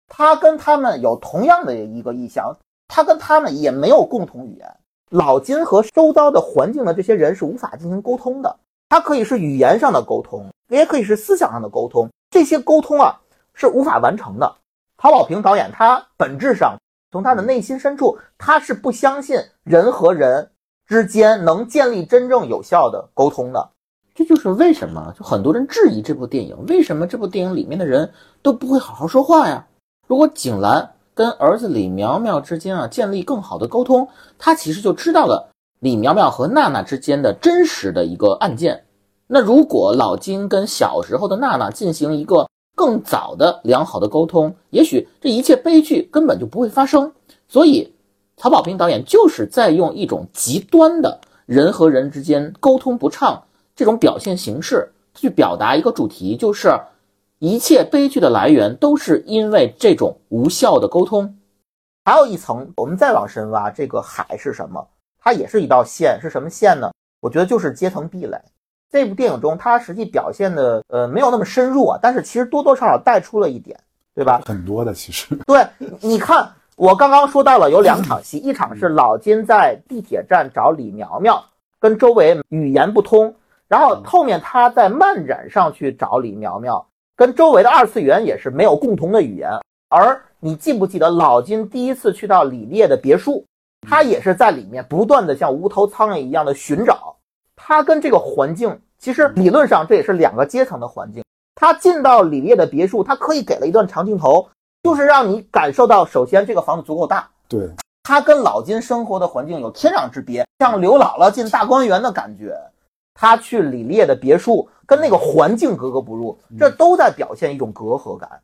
他跟他们有同样的一个意向，他跟他们也没有共同语言。老金和周遭的环境的这些人是无法进行沟通的，他可以是语言上的沟通，也可以是思想上的沟通，这些沟通啊是无法完成的。陶宝平导演他本质上从他的内心深处，他是不相信人和人之间能建立真正有效的沟通的。这就是为什么就很多人质疑这部电影，为什么这部电影里面的人都不会好好说话呀？如果景兰跟儿子李苗苗之间啊建立更好的沟通，他其实就知道了李苗苗和娜娜之间的真实的一个案件。那如果老金跟小时候的娜娜进行一个更早的良好的沟通，也许这一切悲剧根本就不会发生。所以，曹保平导演就是在用一种极端的人和人之间沟通不畅。这种表现形式去表达一个主题，就是一切悲剧的来源都是因为这种无效的沟通。还有一层，我们再往深挖，这个海是什么？它也是一道线，是什么线呢？我觉得就是阶层壁垒。这部电影中，它实际表现的呃没有那么深入啊，但是其实多多少少带出了一点，对吧？很多的其实。*laughs* 对，你看我刚刚说到了有两场戏，一场是老金在地铁站找李苗苗，跟周围语言不通。然后后面他在漫展上去找李苗苗，跟周围的二次元也是没有共同的语言。而你记不记得老金第一次去到李烈的别墅，他也是在里面不断的像无头苍蝇一样的寻找。他跟这个环境其实理论上这也是两个阶层的环境。他进到李烈的别墅，他可以给了一段长镜头，就是让你感受到，首先这个房子足够大，对他跟老金生活的环境有天壤之别，像刘姥姥进大观园的感觉。他去李烈的别墅，跟那个环境格格不入，这都在表现一种隔阂感。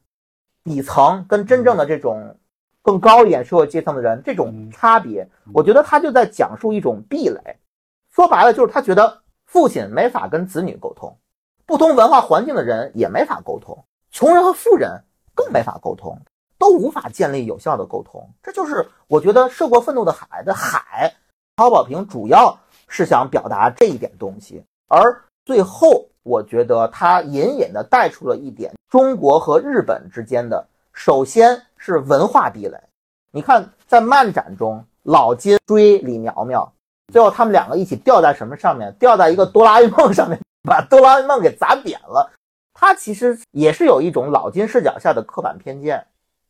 底层跟真正的这种更高一点社会阶层的人这种差别，我觉得他就在讲述一种壁垒。说白了，就是他觉得父亲没法跟子女沟通，不同文化环境的人也没法沟通，穷人和富人更没法沟通。都无法建立有效的沟通。这就是我觉得涉过愤怒的海的海，曹保平主要是想表达这一点东西。而最后，我觉得他隐隐的带出了一点中国和日本之间的，首先是文化壁垒。你看，在漫展中，老金追李苗苗，最后他们两个一起掉在什么上面？掉在一个哆啦 A 梦上面，把哆啦 A 梦给砸扁了。他其实也是有一种老金视角下的刻板偏见，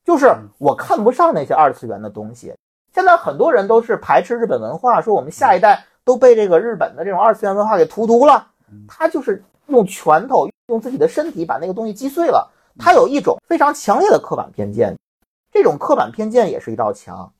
就是我看不上那些二次元的东西。现在很多人都是排斥日本文化，说我们下一代都被这个日本的这种二次元文化给荼毒了。他就是用拳头，用自己的身体把那个东西击碎了。他有一种非常强烈的刻板偏见。这种刻板偏见也是一道墙，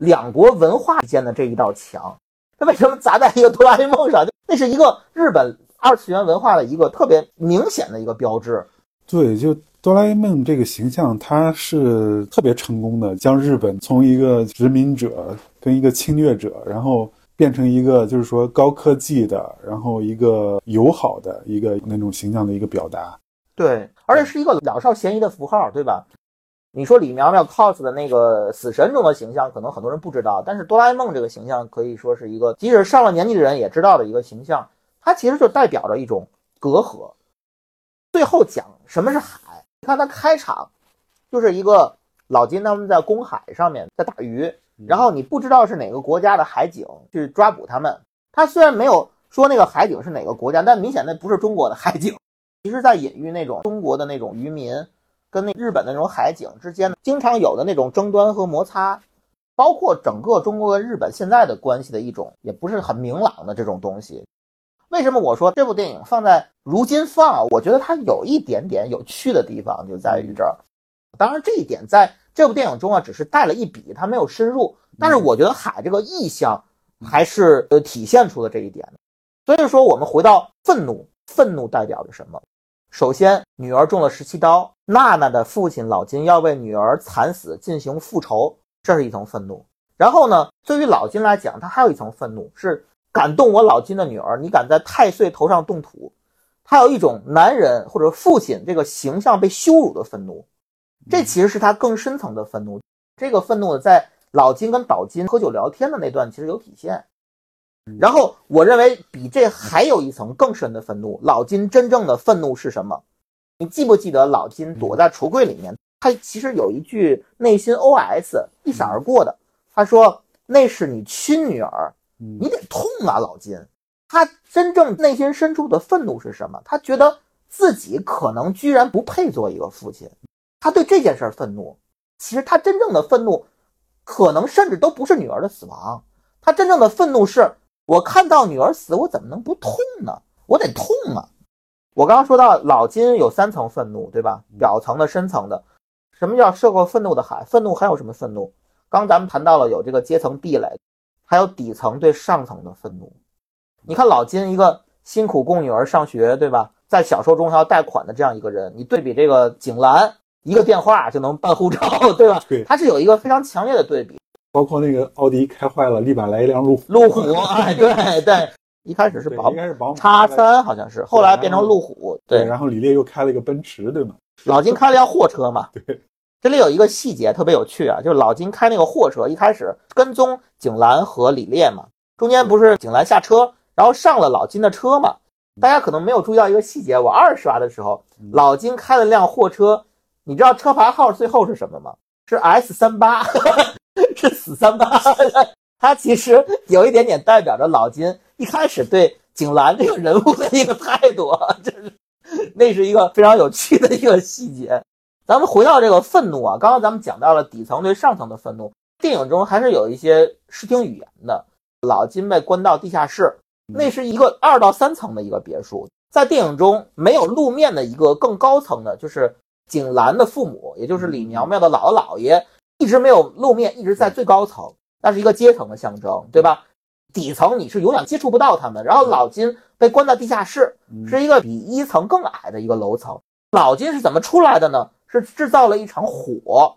两国文化之间的这一道墙，它为什么砸在一个哆啦 A 梦上？那是一个日本二次元文化的一个特别明显的一个标志。对，就哆啦 A 梦这个形象，它是特别成功的，将日本从一个殖民者跟一个侵略者，然后变成一个就是说高科技的，然后一个友好的一个那种形象的一个表达。对，而且是一个老少咸宜的符号，对吧？你说李苗苗 cos 的那个死神中的形象，可能很多人不知道，但是哆啦 A 梦这个形象可以说是一个，即使上了年纪的人也知道的一个形象。它其实就代表着一种隔阂。最后讲什么是海，你看它开场就是一个老金他们在公海上面在打鱼，然后你不知道是哪个国家的海警去抓捕他们。他虽然没有说那个海警是哪个国家，但明显那不是中国的海警，*laughs* 其实在隐喻那种中国的那种渔民。跟那日本的那种海警之间经常有的那种争端和摩擦，包括整个中国跟日本现在的关系的一种也不是很明朗的这种东西。为什么我说这部电影放在如今放，我觉得它有一点点有趣的地方就在于这儿。当然这一点在这部电影中啊只是带了一笔，他没有深入。但是我觉得海这个意象还是呃体现出了这一点。所以说我们回到愤怒，愤怒代表着什么？首先，女儿中了十七刀，娜娜的父亲老金要为女儿惨死进行复仇，这是一层愤怒。然后呢，对于老金来讲，他还有一层愤怒，是敢动我老金的女儿，你敢在太岁头上动土，他有一种男人或者父亲这个形象被羞辱的愤怒，这其实是他更深层的愤怒。这个愤怒在老金跟岛金喝酒聊天的那段其实有体现。然后，我认为比这还有一层更深的愤怒。老金真正的愤怒是什么？你记不记得老金躲在橱柜里面？他其实有一句内心 OS 一闪而过的，他说：“那是你亲女儿，你得痛啊，老金。”他真正内心深处的愤怒是什么？他觉得自己可能居然不配做一个父亲，他对这件事愤怒。其实他真正的愤怒，可能甚至都不是女儿的死亡，他真正的愤怒是。我看到女儿死，我怎么能不痛呢？我得痛啊！我刚刚说到老金有三层愤怒，对吧？表层的、深层的。什么叫涉过愤怒的海？愤怒还有什么愤怒？刚咱们谈到了有这个阶层壁垒，还有底层对上层的愤怒。你看老金一个辛苦供女儿上学，对吧？在小说中还要贷款的这样一个人，你对比这个景兰，一个电话就能办护照，对吧？对，它是有一个非常强烈的对比。包括那个奥迪开坏了，立马来一辆路虎。路虎，*laughs* 哎，对对，一开始是宝，应该是宝马叉三，好像是，后来变成路虎。对，然后李烈又开了一个奔驰，对吗？老金开了辆货车嘛。*laughs* 对，这里有一个细节特别有趣啊，就是老金开那个货车，一开始跟踪景兰和李烈嘛，中间不是景兰下车，然后上了老金的车嘛？大家可能没有注意到一个细节，我二刷的时候，老金开了辆货车，你知道车牌号最后是什么吗？是 S 三八。*laughs* 是死三八，*laughs* 它其实有一点点代表着老金一开始对景兰这个人物的一个态度，*laughs* 就是那是一个非常有趣的一个细节。咱们回到这个愤怒啊，刚刚咱们讲到了底层对上层的愤怒，电影中还是有一些视听语言的。老金被关到地下室，那是一个二到三层的一个别墅，在电影中没有露面的一个更高层的，就是景兰的父母，也就是李苗苗的姥姥姥爷。一直没有露面，一直在最高层，那是一个阶层的象征，对吧？底层你是永远接触不到他们。然后老金被关到地下室，是一个比一层更矮的一个楼层。老金是怎么出来的呢？是制造了一场火，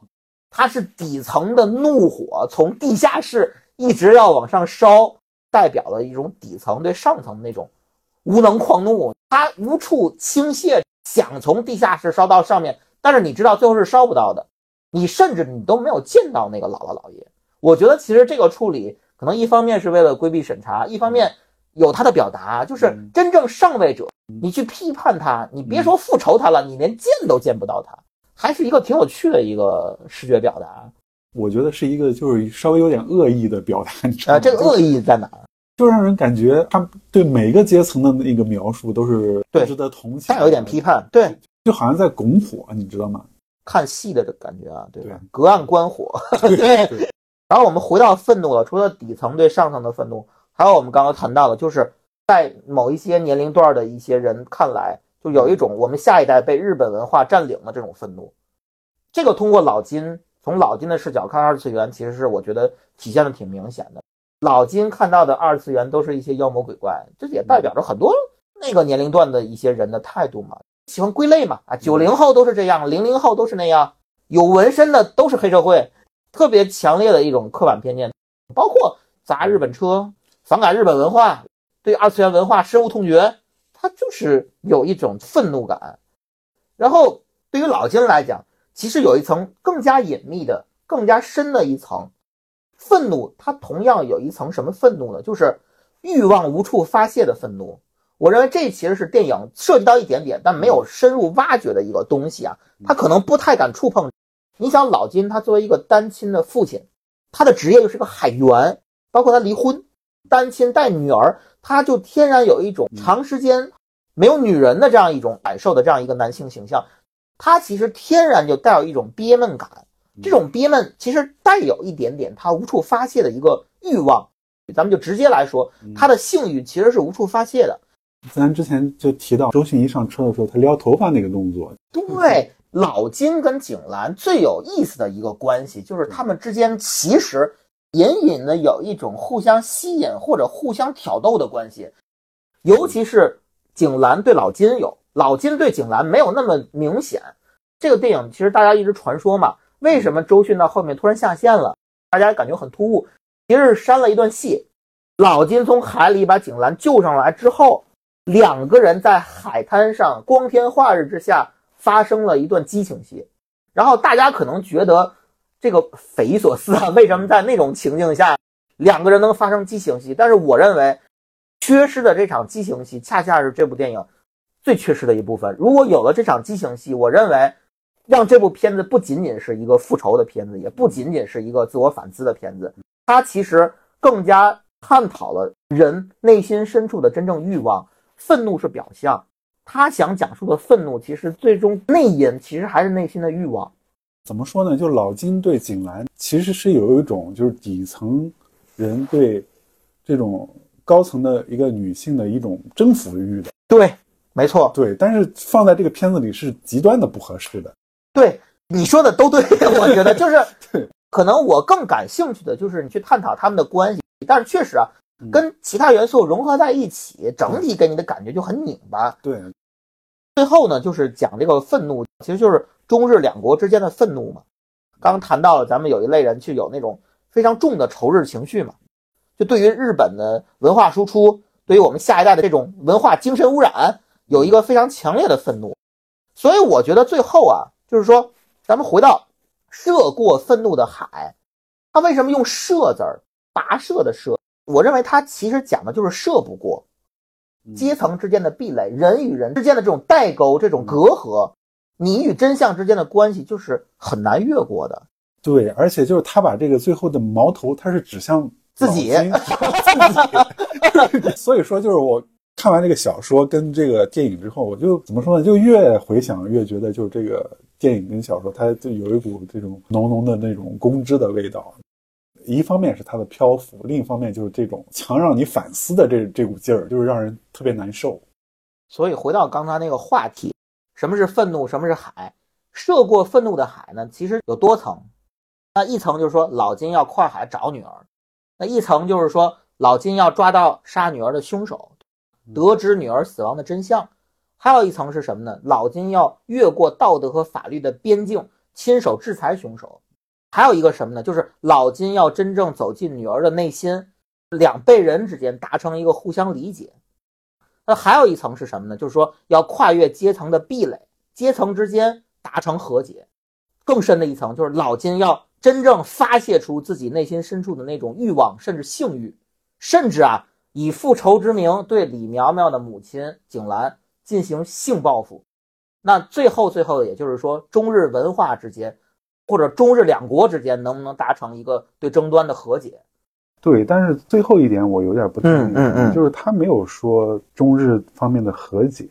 他是底层的怒火从地下室一直要往上烧，代表了一种底层对上层的那种无能狂怒，他无处倾泻，想从地下室烧到上面，但是你知道最后是烧不到的。你甚至你都没有见到那个姥姥姥爷。我觉得其实这个处理可能一方面是为了规避审查，一方面有他的表达，就是真正上位者，你去批判他，你别说复仇他了，你连见都见不到他，还是一个挺有趣的一个视觉表达。我觉得是一个就是稍微有点恶意的表达，你知道吗？呃，这个恶意在哪儿？就让人感觉他对每个阶层的那个描述都是对值得同情，带有一点批判，对，就好像在拱火，你知道吗？看戏的感觉啊，对吧？对隔岸观火，*laughs* 对对。然后我们回到愤怒了，除了底层对上层的愤怒，还有我们刚刚谈到的，就是在某一些年龄段的一些人看来，就有一种我们下一代被日本文化占领的这种愤怒。这个通过老金从老金的视角看二次元，其实是我觉得体现的挺明显的。老金看到的二次元都是一些妖魔鬼怪，这也代表着很多那个年龄段的一些人的态度嘛，喜欢归类嘛啊，九零后都是这样，零零后都是那样，有纹身的都是黑社会，特别强烈的一种刻板偏见，包括砸日本车、反感日本文化、对二次元文化深恶痛绝，他就是有一种愤怒感。然后对于老金来讲，其实有一层更加隐秘的、更加深的一层。愤怒，它同样有一层什么愤怒呢？就是欲望无处发泄的愤怒。我认为这其实是电影涉及到一点点，但没有深入挖掘的一个东西啊。他可能不太敢触碰。你想，老金他作为一个单亲的父亲，他的职业又是个海员，包括他离婚、单亲带女儿，他就天然有一种长时间没有女人的这样一种感受的这样一个男性形象。他其实天然就带有一种憋闷感。这种憋闷其实带有一点点他无处发泄的一个欲望，咱们就直接来说，他的性欲其实是无处发泄的。咱之前就提到周迅一上车的时候，他撩头发那个动作，对，老金跟景兰最有意思的一个关系，就是他们之间其实隐隐的有一种互相吸引或者互相挑逗的关系，尤其是景兰对老金有，老金对景兰没有那么明显。这个电影其实大家一直传说嘛。为什么周迅到后面突然下线了？大家感觉很突兀。其实是删了一段戏，老金从海里把景兰救上来之后，两个人在海滩上光天化日之下发生了一段激情戏。然后大家可能觉得这个匪夷所思啊，*laughs* 为什么在那种情境下两个人能发生激情戏？但是我认为，缺失的这场激情戏恰恰是这部电影最缺失的一部分。如果有了这场激情戏，我认为。让这部片子不仅仅是一个复仇的片子，也不仅仅是一个自我反思的片子，它其实更加探讨了人内心深处的真正欲望。愤怒是表象，他想讲述的愤怒，其实最终内因其实还是内心的欲望。怎么说呢？就老金对景兰其实是有一种就是底层人对这种高层的一个女性的一种征服欲的。对，没错。对，但是放在这个片子里是极端的不合适的。对你说的都对，*laughs* 我觉得就是可能我更感兴趣的就是你去探讨他们的关系，但是确实啊，跟其他元素融合在一起，整体给你的感觉就很拧巴。对，最后呢，就是讲这个愤怒，其实就是中日两国之间的愤怒嘛。刚谈到了，咱们有一类人去有那种非常重的仇日情绪嘛，就对于日本的文化输出，对于我们下一代的这种文化精神污染，有一个非常强烈的愤怒。所以我觉得最后啊。就是说，咱们回到涉过愤怒的海，他为什么用“涉”字儿？跋涉的“涉”，我认为他其实讲的就是涉不过阶层之间的壁垒，人与人之间的这种代沟、这种隔阂，你与真相之间的关系就是很难越过的。对，而且就是他把这个最后的矛头，他是指向自己，*laughs* 自己。*laughs* 所以说，就是我。看完这个小说跟这个电影之后，我就怎么说呢？就越回想越觉得，就是这个电影跟小说，它就有一股这种浓浓的那种公知的味道。一方面是它的漂浮，另一方面就是这种强让你反思的这这股劲儿，就是让人特别难受。所以回到刚才那个话题，什么是愤怒？什么是海？涉过愤怒的海呢？其实有多层。那一层就是说老金要跨海找女儿，那一层就是说老金要抓到杀女儿的凶手。得知女儿死亡的真相，还有一层是什么呢？老金要越过道德和法律的边境，亲手制裁凶手。还有一个什么呢？就是老金要真正走进女儿的内心，两辈人之间达成一个互相理解。那还有一层是什么呢？就是说要跨越阶层的壁垒，阶层之间达成和解。更深的一层，就是老金要真正发泄出自己内心深处的那种欲望，甚至性欲，甚至啊，以复仇之名对李苗苗的母亲景兰进行性报复。那最后，最后，也就是说，中日文化之间，或者中日两国之间，能不能达成一个对争端的和解？对，但是最后一点我有点不同意，嗯嗯嗯就是他没有说中日方面的和解，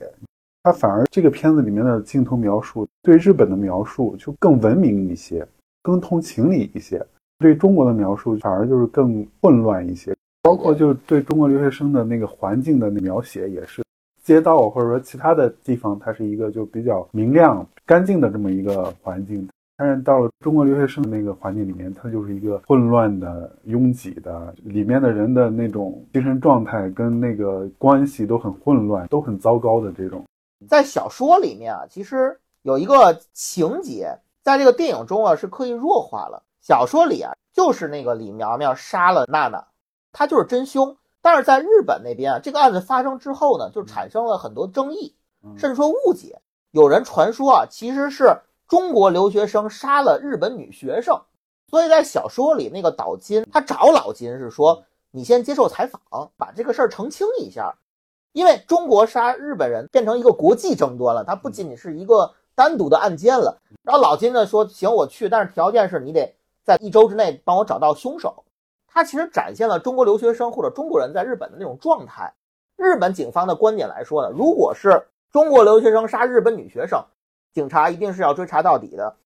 他反而这个片子里面的镜头描述对日本的描述就更文明一些，更通情理一些，对中国的描述反而就是更混乱一些，包括就是对中国留学生的那个环境的描写也是。街道或者说其他的地方，它是一个就比较明亮、干净的这么一个环境。但是到了中国留学生的那个环境里面，它就是一个混乱的、拥挤的，里面的人的那种精神状态跟那个关系都很混乱，都很糟糕的这种。在小说里面啊，其实有一个情节，在这个电影中啊是刻意弱化了。小说里啊，就是那个李苗苗杀了娜娜，她就是真凶。但是在日本那边啊，这个案子发生之后呢，就产生了很多争议，甚至说误解。有人传说啊，其实是中国留学生杀了日本女学生。所以在小说里，那个岛津他找老金是说：“你先接受采访，把这个事儿澄清一下。”因为中国杀日本人变成一个国际争端了，它不仅仅是一个单独的案件了。然后老金呢说：“行，我去，但是条件是你得在一周之内帮我找到凶手。”他其实展现了中国留学生或者中国人在日本的那种状态。日本警方的观点来说呢，如果是中国留学生杀日本女学生，警察一定是要追查到底的。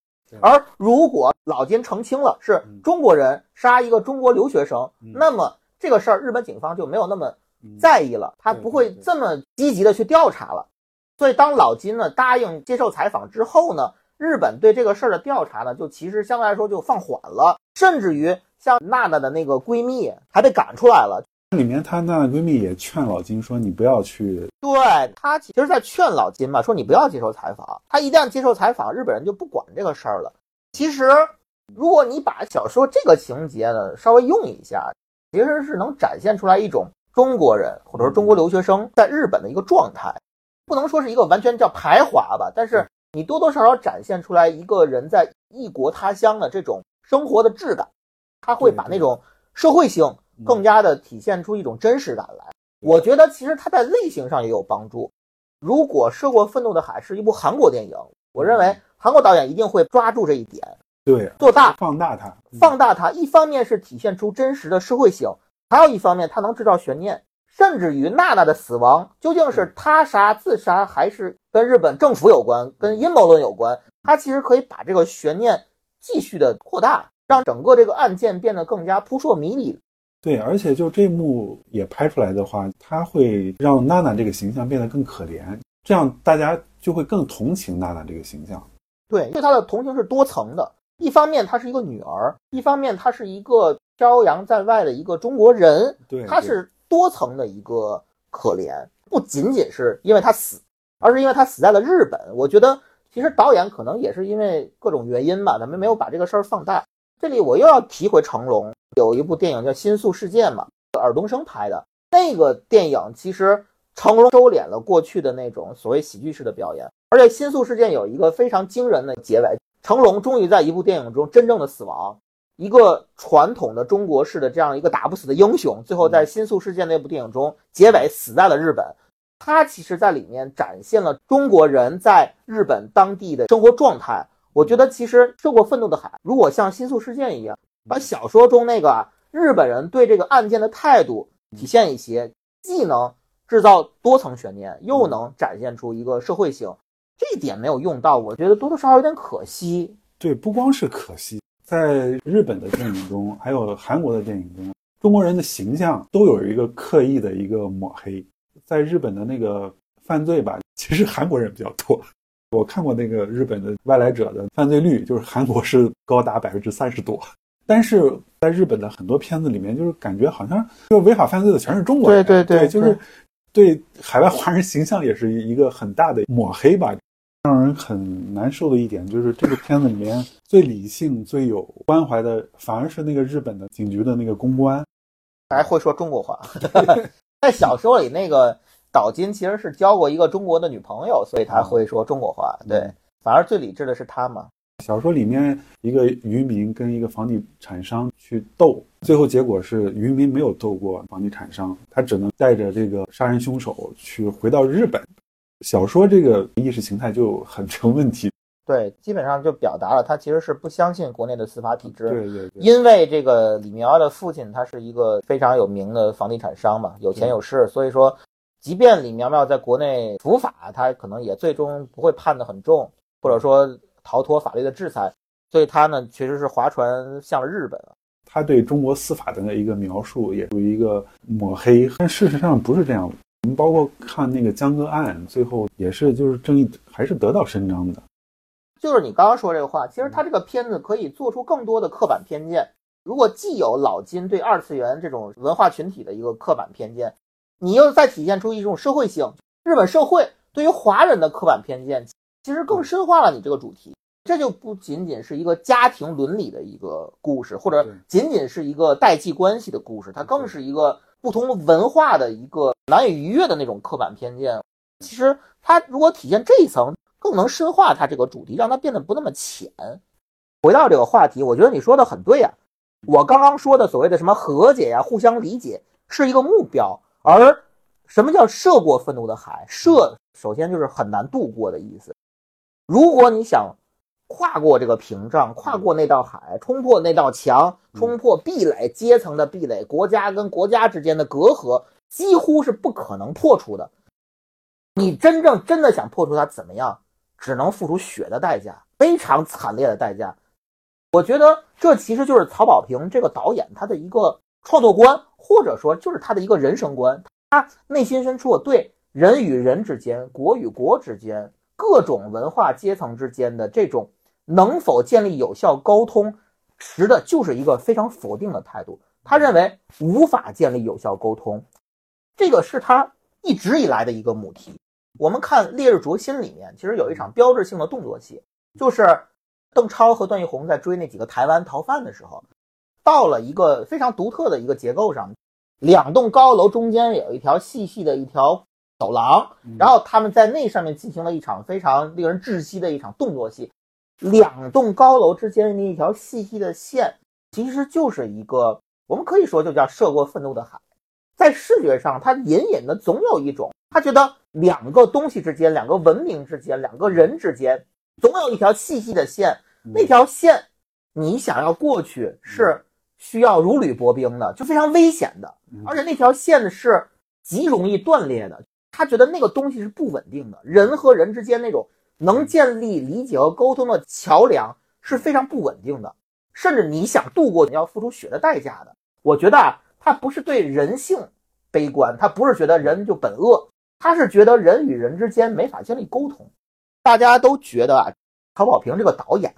而如果老金澄清了是中国人杀一个中国留学生，那么这个事儿日本警方就没有那么在意了，他不会这么积极的去调查了。所以当老金呢答应接受采访之后呢，日本对这个事儿的调查呢，就其实相对来说就放缓了，甚至于。像娜娜的那个闺蜜还被赶出来了，里面她娜娜闺蜜也劝老金说：“你不要去。”对她其实，在劝老金嘛，说你不要接受采访。她一旦接受采访，日本人就不管这个事儿了。其实，如果你把小说这个情节呢稍微用一下，其实是能展现出来一种中国人或者说中国留学生在日本的一个状态，不能说是一个完全叫排华吧，但是你多多少少展现出来一个人在异国他乡的这种生活的质感。他会把那种社会性更加的体现出一种真实感来。我觉得其实他在类型上也有帮助。如果《涉过愤怒的海》是一部韩国电影，我认为韩国导演一定会抓住这一点，对，做大放大它，放大它。一方面是体现出真实的社会性，还有一方面它能制造悬念，甚至于娜娜的死亡究竟是他杀、自杀，还是跟日本政府有关、跟阴谋论有关？他其实可以把这个悬念继续的扩大。让整个这个案件变得更加扑朔迷离。对，而且就这幕也拍出来的话，他会让娜娜这个形象变得更可怜，这样大家就会更同情娜娜这个形象。对，对她的同情是多层的。一方面，她是一个女儿；一方面，她是一个漂洋在外的一个中国人。对，她是多层的一个可怜，不仅仅是因为她死，而是因为她死在了日本。我觉得，其实导演可能也是因为各种原因吧，咱们没有把这个事儿放大。这里我又要提回成龙，有一部电影叫《新宿事件》嘛，尔冬升拍的那个电影，其实成龙收敛了过去的那种所谓喜剧式的表演，而且《新宿事件》有一个非常惊人的结尾，成龙终于在一部电影中真正的死亡，一个传统的中国式的这样一个打不死的英雄，最后在《新宿事件》那部电影中结尾死在了日本，他其实在里面展现了中国人在日本当地的生活状态。我觉得其实受过愤怒的海，如果像新宿事件一样，把小说中那个日本人对这个案件的态度体现一些，既能制造多层悬念，又能展现出一个社会性，这一点没有用到，我觉得多多少少有点可惜。对，不光是可惜，在日本的电影中，还有韩国的电影中，中国人的形象都有一个刻意的一个抹黑。在日本的那个犯罪吧，其实韩国人比较多。我看过那个日本的外来者的犯罪率，就是韩国是高达百分之三十多，但是在日本的很多片子里面，就是感觉好像就违法犯罪的全是中国人，对对对，就是对海外华人形象也是一个很大的抹黑吧。让人很难受的一点就是这个片子里面最理性、最有关怀的，反而是那个日本的警局的那个公关，*laughs* 还会说中国话，*laughs* 在小说里那个。岛津其实是交过一个中国的女朋友，所以他会说中国话。对，反而最理智的是他嘛。小说里面一个渔民跟一个房地产商去斗，最后结果是渔民没有斗过房地产商，他只能带着这个杀人凶手去回到日本。小说这个意识形态就很成问题。*laughs* 对，基本上就表达了他其实是不相信国内的司法体制。对对对，因为这个李苗的父亲他是一个非常有名的房地产商嘛，有钱有势，所以说，即便李苗苗在国内伏法，他可能也最终不会判得很重，或者说逃脱法律的制裁。所以他呢，其实是划船向了日本。他对中国司法的一个描述也属于一个抹黑，但事实上不是这样。我们包括看那个江歌案，最后也是就是正义还是得到伸张的。就是你刚刚说这个话，其实他这个片子可以做出更多的刻板偏见。如果既有老金对二次元这种文化群体的一个刻板偏见，你又再体现出一种社会性，日本社会对于华人的刻板偏见，其实更深化了你这个主题。这就不仅仅是一个家庭伦理的一个故事，或者仅仅是一个代际关系的故事，它更是一个不同文化的一个难以逾越的那种刻板偏见。其实它如果体现这一层。更能深化它这个主题，让它变得不那么浅。回到这个话题，我觉得你说的很对呀。我刚刚说的所谓的什么和解呀、互相理解，是一个目标。而什么叫涉过愤怒的海？涉首先就是很难渡过的意思。如果你想跨过这个屏障，跨过那道海，冲破那道墙，冲破壁垒、阶层的壁垒、国家跟国家之间的隔阂，几乎是不可能破除的。你真正真的想破除它，怎么样？只能付出血的代价，非常惨烈的代价。我觉得这其实就是曹保平这个导演他的一个创作观，或者说就是他的一个人生观。他内心深处对人与人之间、国与国之间、各种文化阶层之间的这种能否建立有效沟通，持的就是一个非常否定的态度。他认为无法建立有效沟通，这个是他一直以来的一个母题。我们看《烈日灼心》里面，其实有一场标志性的动作戏，就是邓超和段奕宏在追那几个台湾逃犯的时候，到了一个非常独特的一个结构上，两栋高楼中间有一条细细的一条走廊，然后他们在那上面进行了一场非常令人窒息的一场动作戏。两栋高楼之间的那一条细细的线，其实就是一个我们可以说就叫涉过愤怒的海，在视觉上，它隐隐的总有一种。他觉得两个东西之间、两个文明之间、两个人之间，总有一条细细的线。那条线，你想要过去是需要如履薄冰的，就非常危险的。而且那条线是极容易断裂的。他觉得那个东西是不稳定的，人和人之间那种能建立理解和沟通的桥梁是非常不稳定的，甚至你想度过，你要付出血的代价的。我觉得啊，他不是对人性悲观，他不是觉得人就本恶。他是觉得人与人之间没法建立沟通，大家都觉得啊，曹保平这个导演，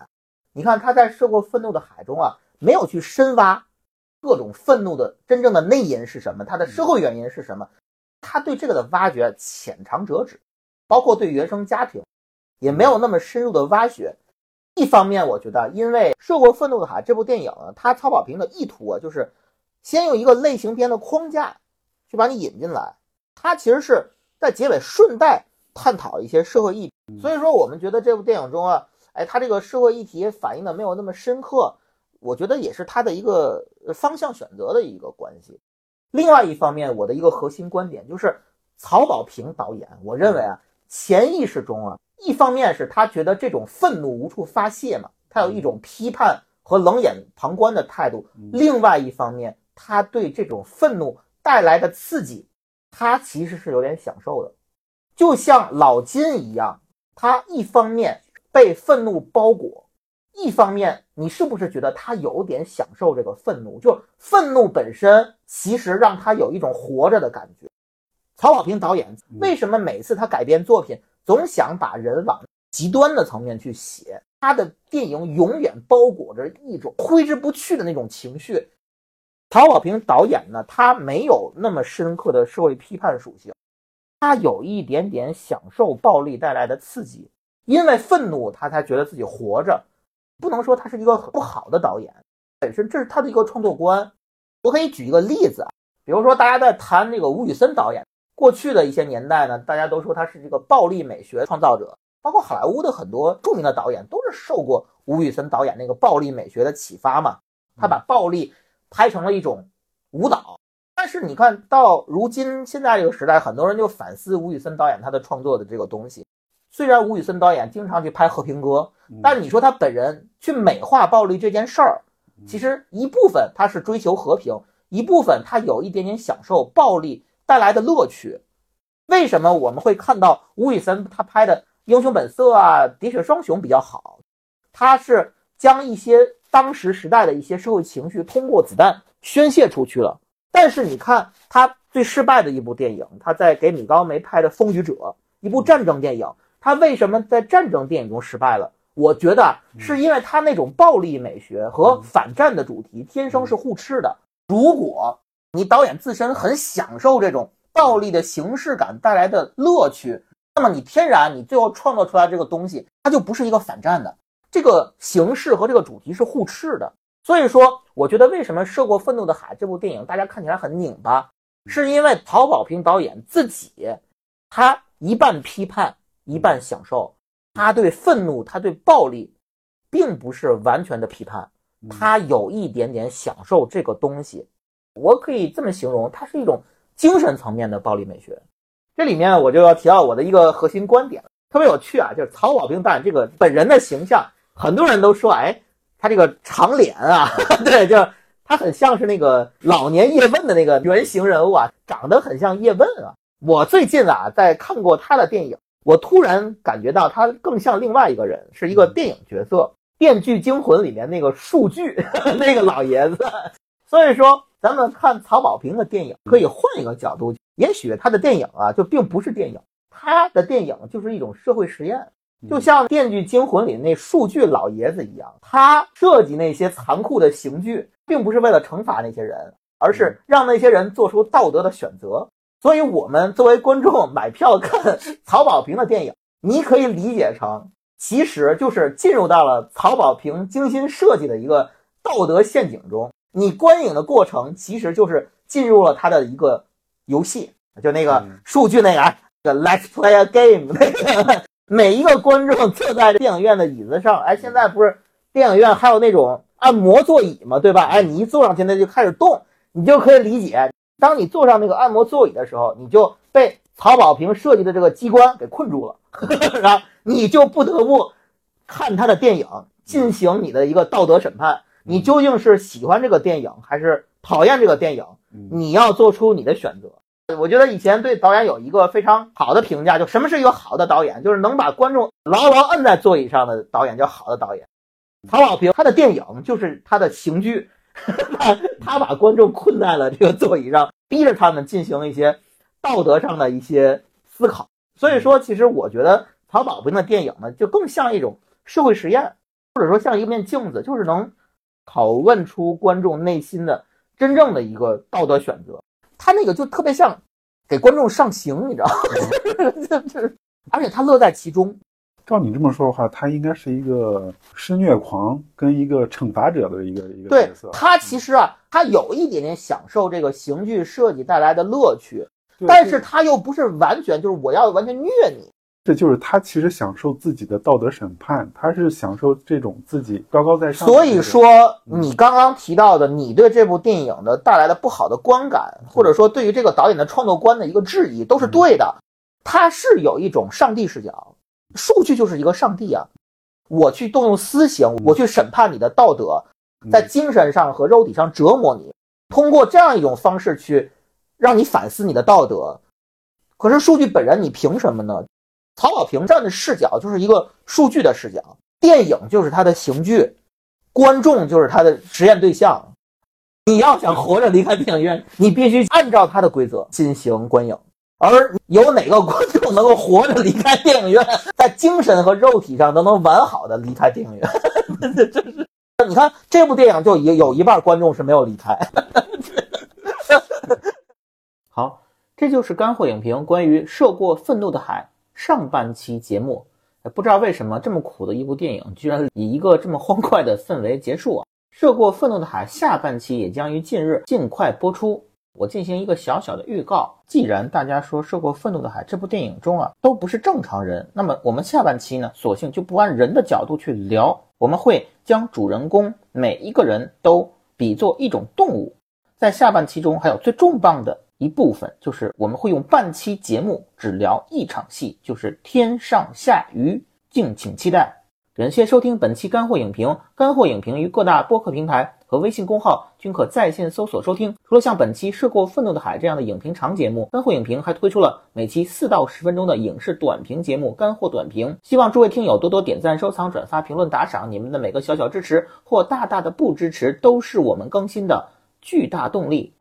你看他在《涉过愤怒的海》中啊，没有去深挖各种愤怒的真正的内因是什么，它的社会原因是什么，他对这个的挖掘浅尝辄止，包括对原生家庭也没有那么深入的挖掘。一方面，我觉得因为《涉过愤怒的海》这部电影，它曹保平的意图啊，就是先用一个类型片的框架去把你引进来，它其实是。在结尾顺带探讨一些社会议题，所以说我们觉得这部电影中啊，哎，它这个社会议题反映的没有那么深刻，我觉得也是他的一个方向选择的一个关系。另外一方面，我的一个核心观点就是，曹保平导演，我认为啊，潜意识中啊，一方面是他觉得这种愤怒无处发泄嘛，他有一种批判和冷眼旁观的态度；另外一方面，他对这种愤怒带来的刺激。他其实是有点享受的，就像老金一样，他一方面被愤怒包裹，一方面你是不是觉得他有点享受这个愤怒？就愤怒本身其实让他有一种活着的感觉。曹保平导演为什么每次他改编作品总想把人往极端的层面去写？他的电影永远包裹着一种挥之不去的那种情绪。曹保平导演呢，他没有那么深刻的社会批判属性，他有一点点享受暴力带来的刺激，因为愤怒他才觉得自己活着。不能说他是一个不好的导演，本身这是他的一个创作观。我可以举一个例子，比如说大家在谈这个吴宇森导演，过去的一些年代呢，大家都说他是这个暴力美学创造者。包括好莱坞的很多著名的导演都是受过吴宇森导演那个暴力美学的启发嘛，他把暴力拍成了一种舞蹈。但是你看到如今现在这个时代，很多人就反思吴宇森导演他的创作的这个东西。虽然吴宇森导演经常去拍和平歌，但是你说他本人去美化暴力这件事儿，其实一部分他是追求和平，一部分他有一点点享受暴力带来的乐趣。为什么我们会看到吴宇森他拍的《英雄本色》啊，《喋血双雄》比较好？他是将一些当时时代的一些社会情绪通过子弹宣泄出去了。但是你看他最失败的一部电影，他在给米高梅拍的《风雨者》，一部战争电影，他为什么在战争电影中失败了？我觉得是因为他那种暴力美学和反战的主题天生是互斥的。如果你导演自身很享受这种。暴力的形式感带来的乐趣，那么你天然你最后创作出来这个东西，它就不是一个反战的，这个形式和这个主题是互斥的。所以说，我觉得为什么《涉过愤怒的海》这部电影大家看起来很拧巴，是因为曹保平导演自己，他一半批判，一半享受，他对愤怒，他对暴力，并不是完全的批判，他有一点点享受这个东西。我可以这么形容，它是一种。精神层面的暴力美学，这里面我就要提到我的一个核心观点，特别有趣啊，就是曹保平导演这个本人的形象，很多人都说，哎，他这个长脸啊，*laughs* 对，就他很像是那个老年叶问的那个原型人物啊，长得很像叶问啊。我最近啊，在看过他的电影，我突然感觉到他更像另外一个人，是一个电影角色，《电锯惊魂》里面那个数据 *laughs* 那个老爷子，所以说。咱们看曹保平的电影，可以换一个角度，也许他的电影啊，就并不是电影，他的电影就是一种社会实验，就像《电锯惊魂》里那数据老爷子一样，他设计那些残酷的刑具，并不是为了惩罚那些人，而是让那些人做出道德的选择。所以，我们作为观众买票看曹保平的电影，*laughs* 你可以理解成，其实就是进入到了曹保平精心设计的一个道德陷阱中。你观影的过程其实就是进入了他的一个游戏，就那个数据那个，个 Let's play a game 那个，*laughs* 每一个观众坐在电影院的椅子上，哎，现在不是电影院还有那种按摩座椅嘛，对吧？哎，你一坐上去，那就开始动，你就可以理解，当你坐上那个按摩座椅的时候，你就被曹保平设计的这个机关给困住了，*laughs* 然后你就不得不看他的电影，进行你的一个道德审判。你究竟是喜欢这个电影还是讨厌这个电影？你要做出你的选择。我觉得以前对导演有一个非常好的评价，就什么是一个好的导演，就是能把观众牢牢摁在座椅上的导演叫好的导演。曹保平他的电影就是他的刑具，*laughs* 他他把观众困在了这个座椅上，逼着他们进行一些道德上的一些思考。所以说，其实我觉得曹保平的电影呢，就更像一种社会实验，或者说像一面镜子，就是能。拷问出观众内心的真正的一个道德选择，他那个就特别像给观众上刑，你知道吗？*laughs* 就是而且他乐在其中。照你这么说的话，他应该是一个施虐狂跟一个惩罚者的一个一个角色。他其实啊，他有一点点享受这个刑具设计带来的乐趣，但是他又不是完全就是我要完全虐你。这就是他其实享受自己的道德审判，他是享受这种自己高高在上。所以说，你刚刚提到的，你对这部电影的带来的不好的观感，或者说对于这个导演的创作观的一个质疑，都是对的。他是有一种上帝视角，数据就是一个上帝啊，我去动用私刑，我去审判你的道德，在精神上和肉体上折磨你，通过这样一种方式去让你反思你的道德。可是数据本人，你凭什么呢？曹保平站的视角就是一个数据的视角，电影就是他的刑具，观众就是他的实验对象。你要想活着离开电影院，你必须按照他的规则进行观影。而有哪个观众能够活着离开电影院，在精神和肉体上都能完好的离开电影院？*laughs* 这是你看这部电影就有有一半观众是没有离开。*laughs* 好，这就是干货影评关于涉过愤怒的海。上半期节目，不知道为什么这么苦的一部电影，居然以一个这么欢快的氛围结束啊！涉过愤怒的海下半期也将于近日尽快播出。我进行一个小小的预告。既然大家说《受过愤怒的海》这部电影中啊都不是正常人，那么我们下半期呢，索性就不按人的角度去聊，我们会将主人公每一个人都比作一种动物。在下半期中，还有最重磅的一部分，就是我们会用半期节目只聊一场戏，就是天上下雨，敬请期待。感谢收听本期干货影评，干货影评于各大播客平台和微信公号均可在线搜索收听。除了像本期《涉过愤怒的海》这样的影评长节目，干货影评还推出了每期四到十分钟的影视短评节目《干货短评》。希望诸位听友多多点赞、收藏、转发、评论、打赏，你们的每个小小支持或大大的不支持，都是我们更新的巨大动力。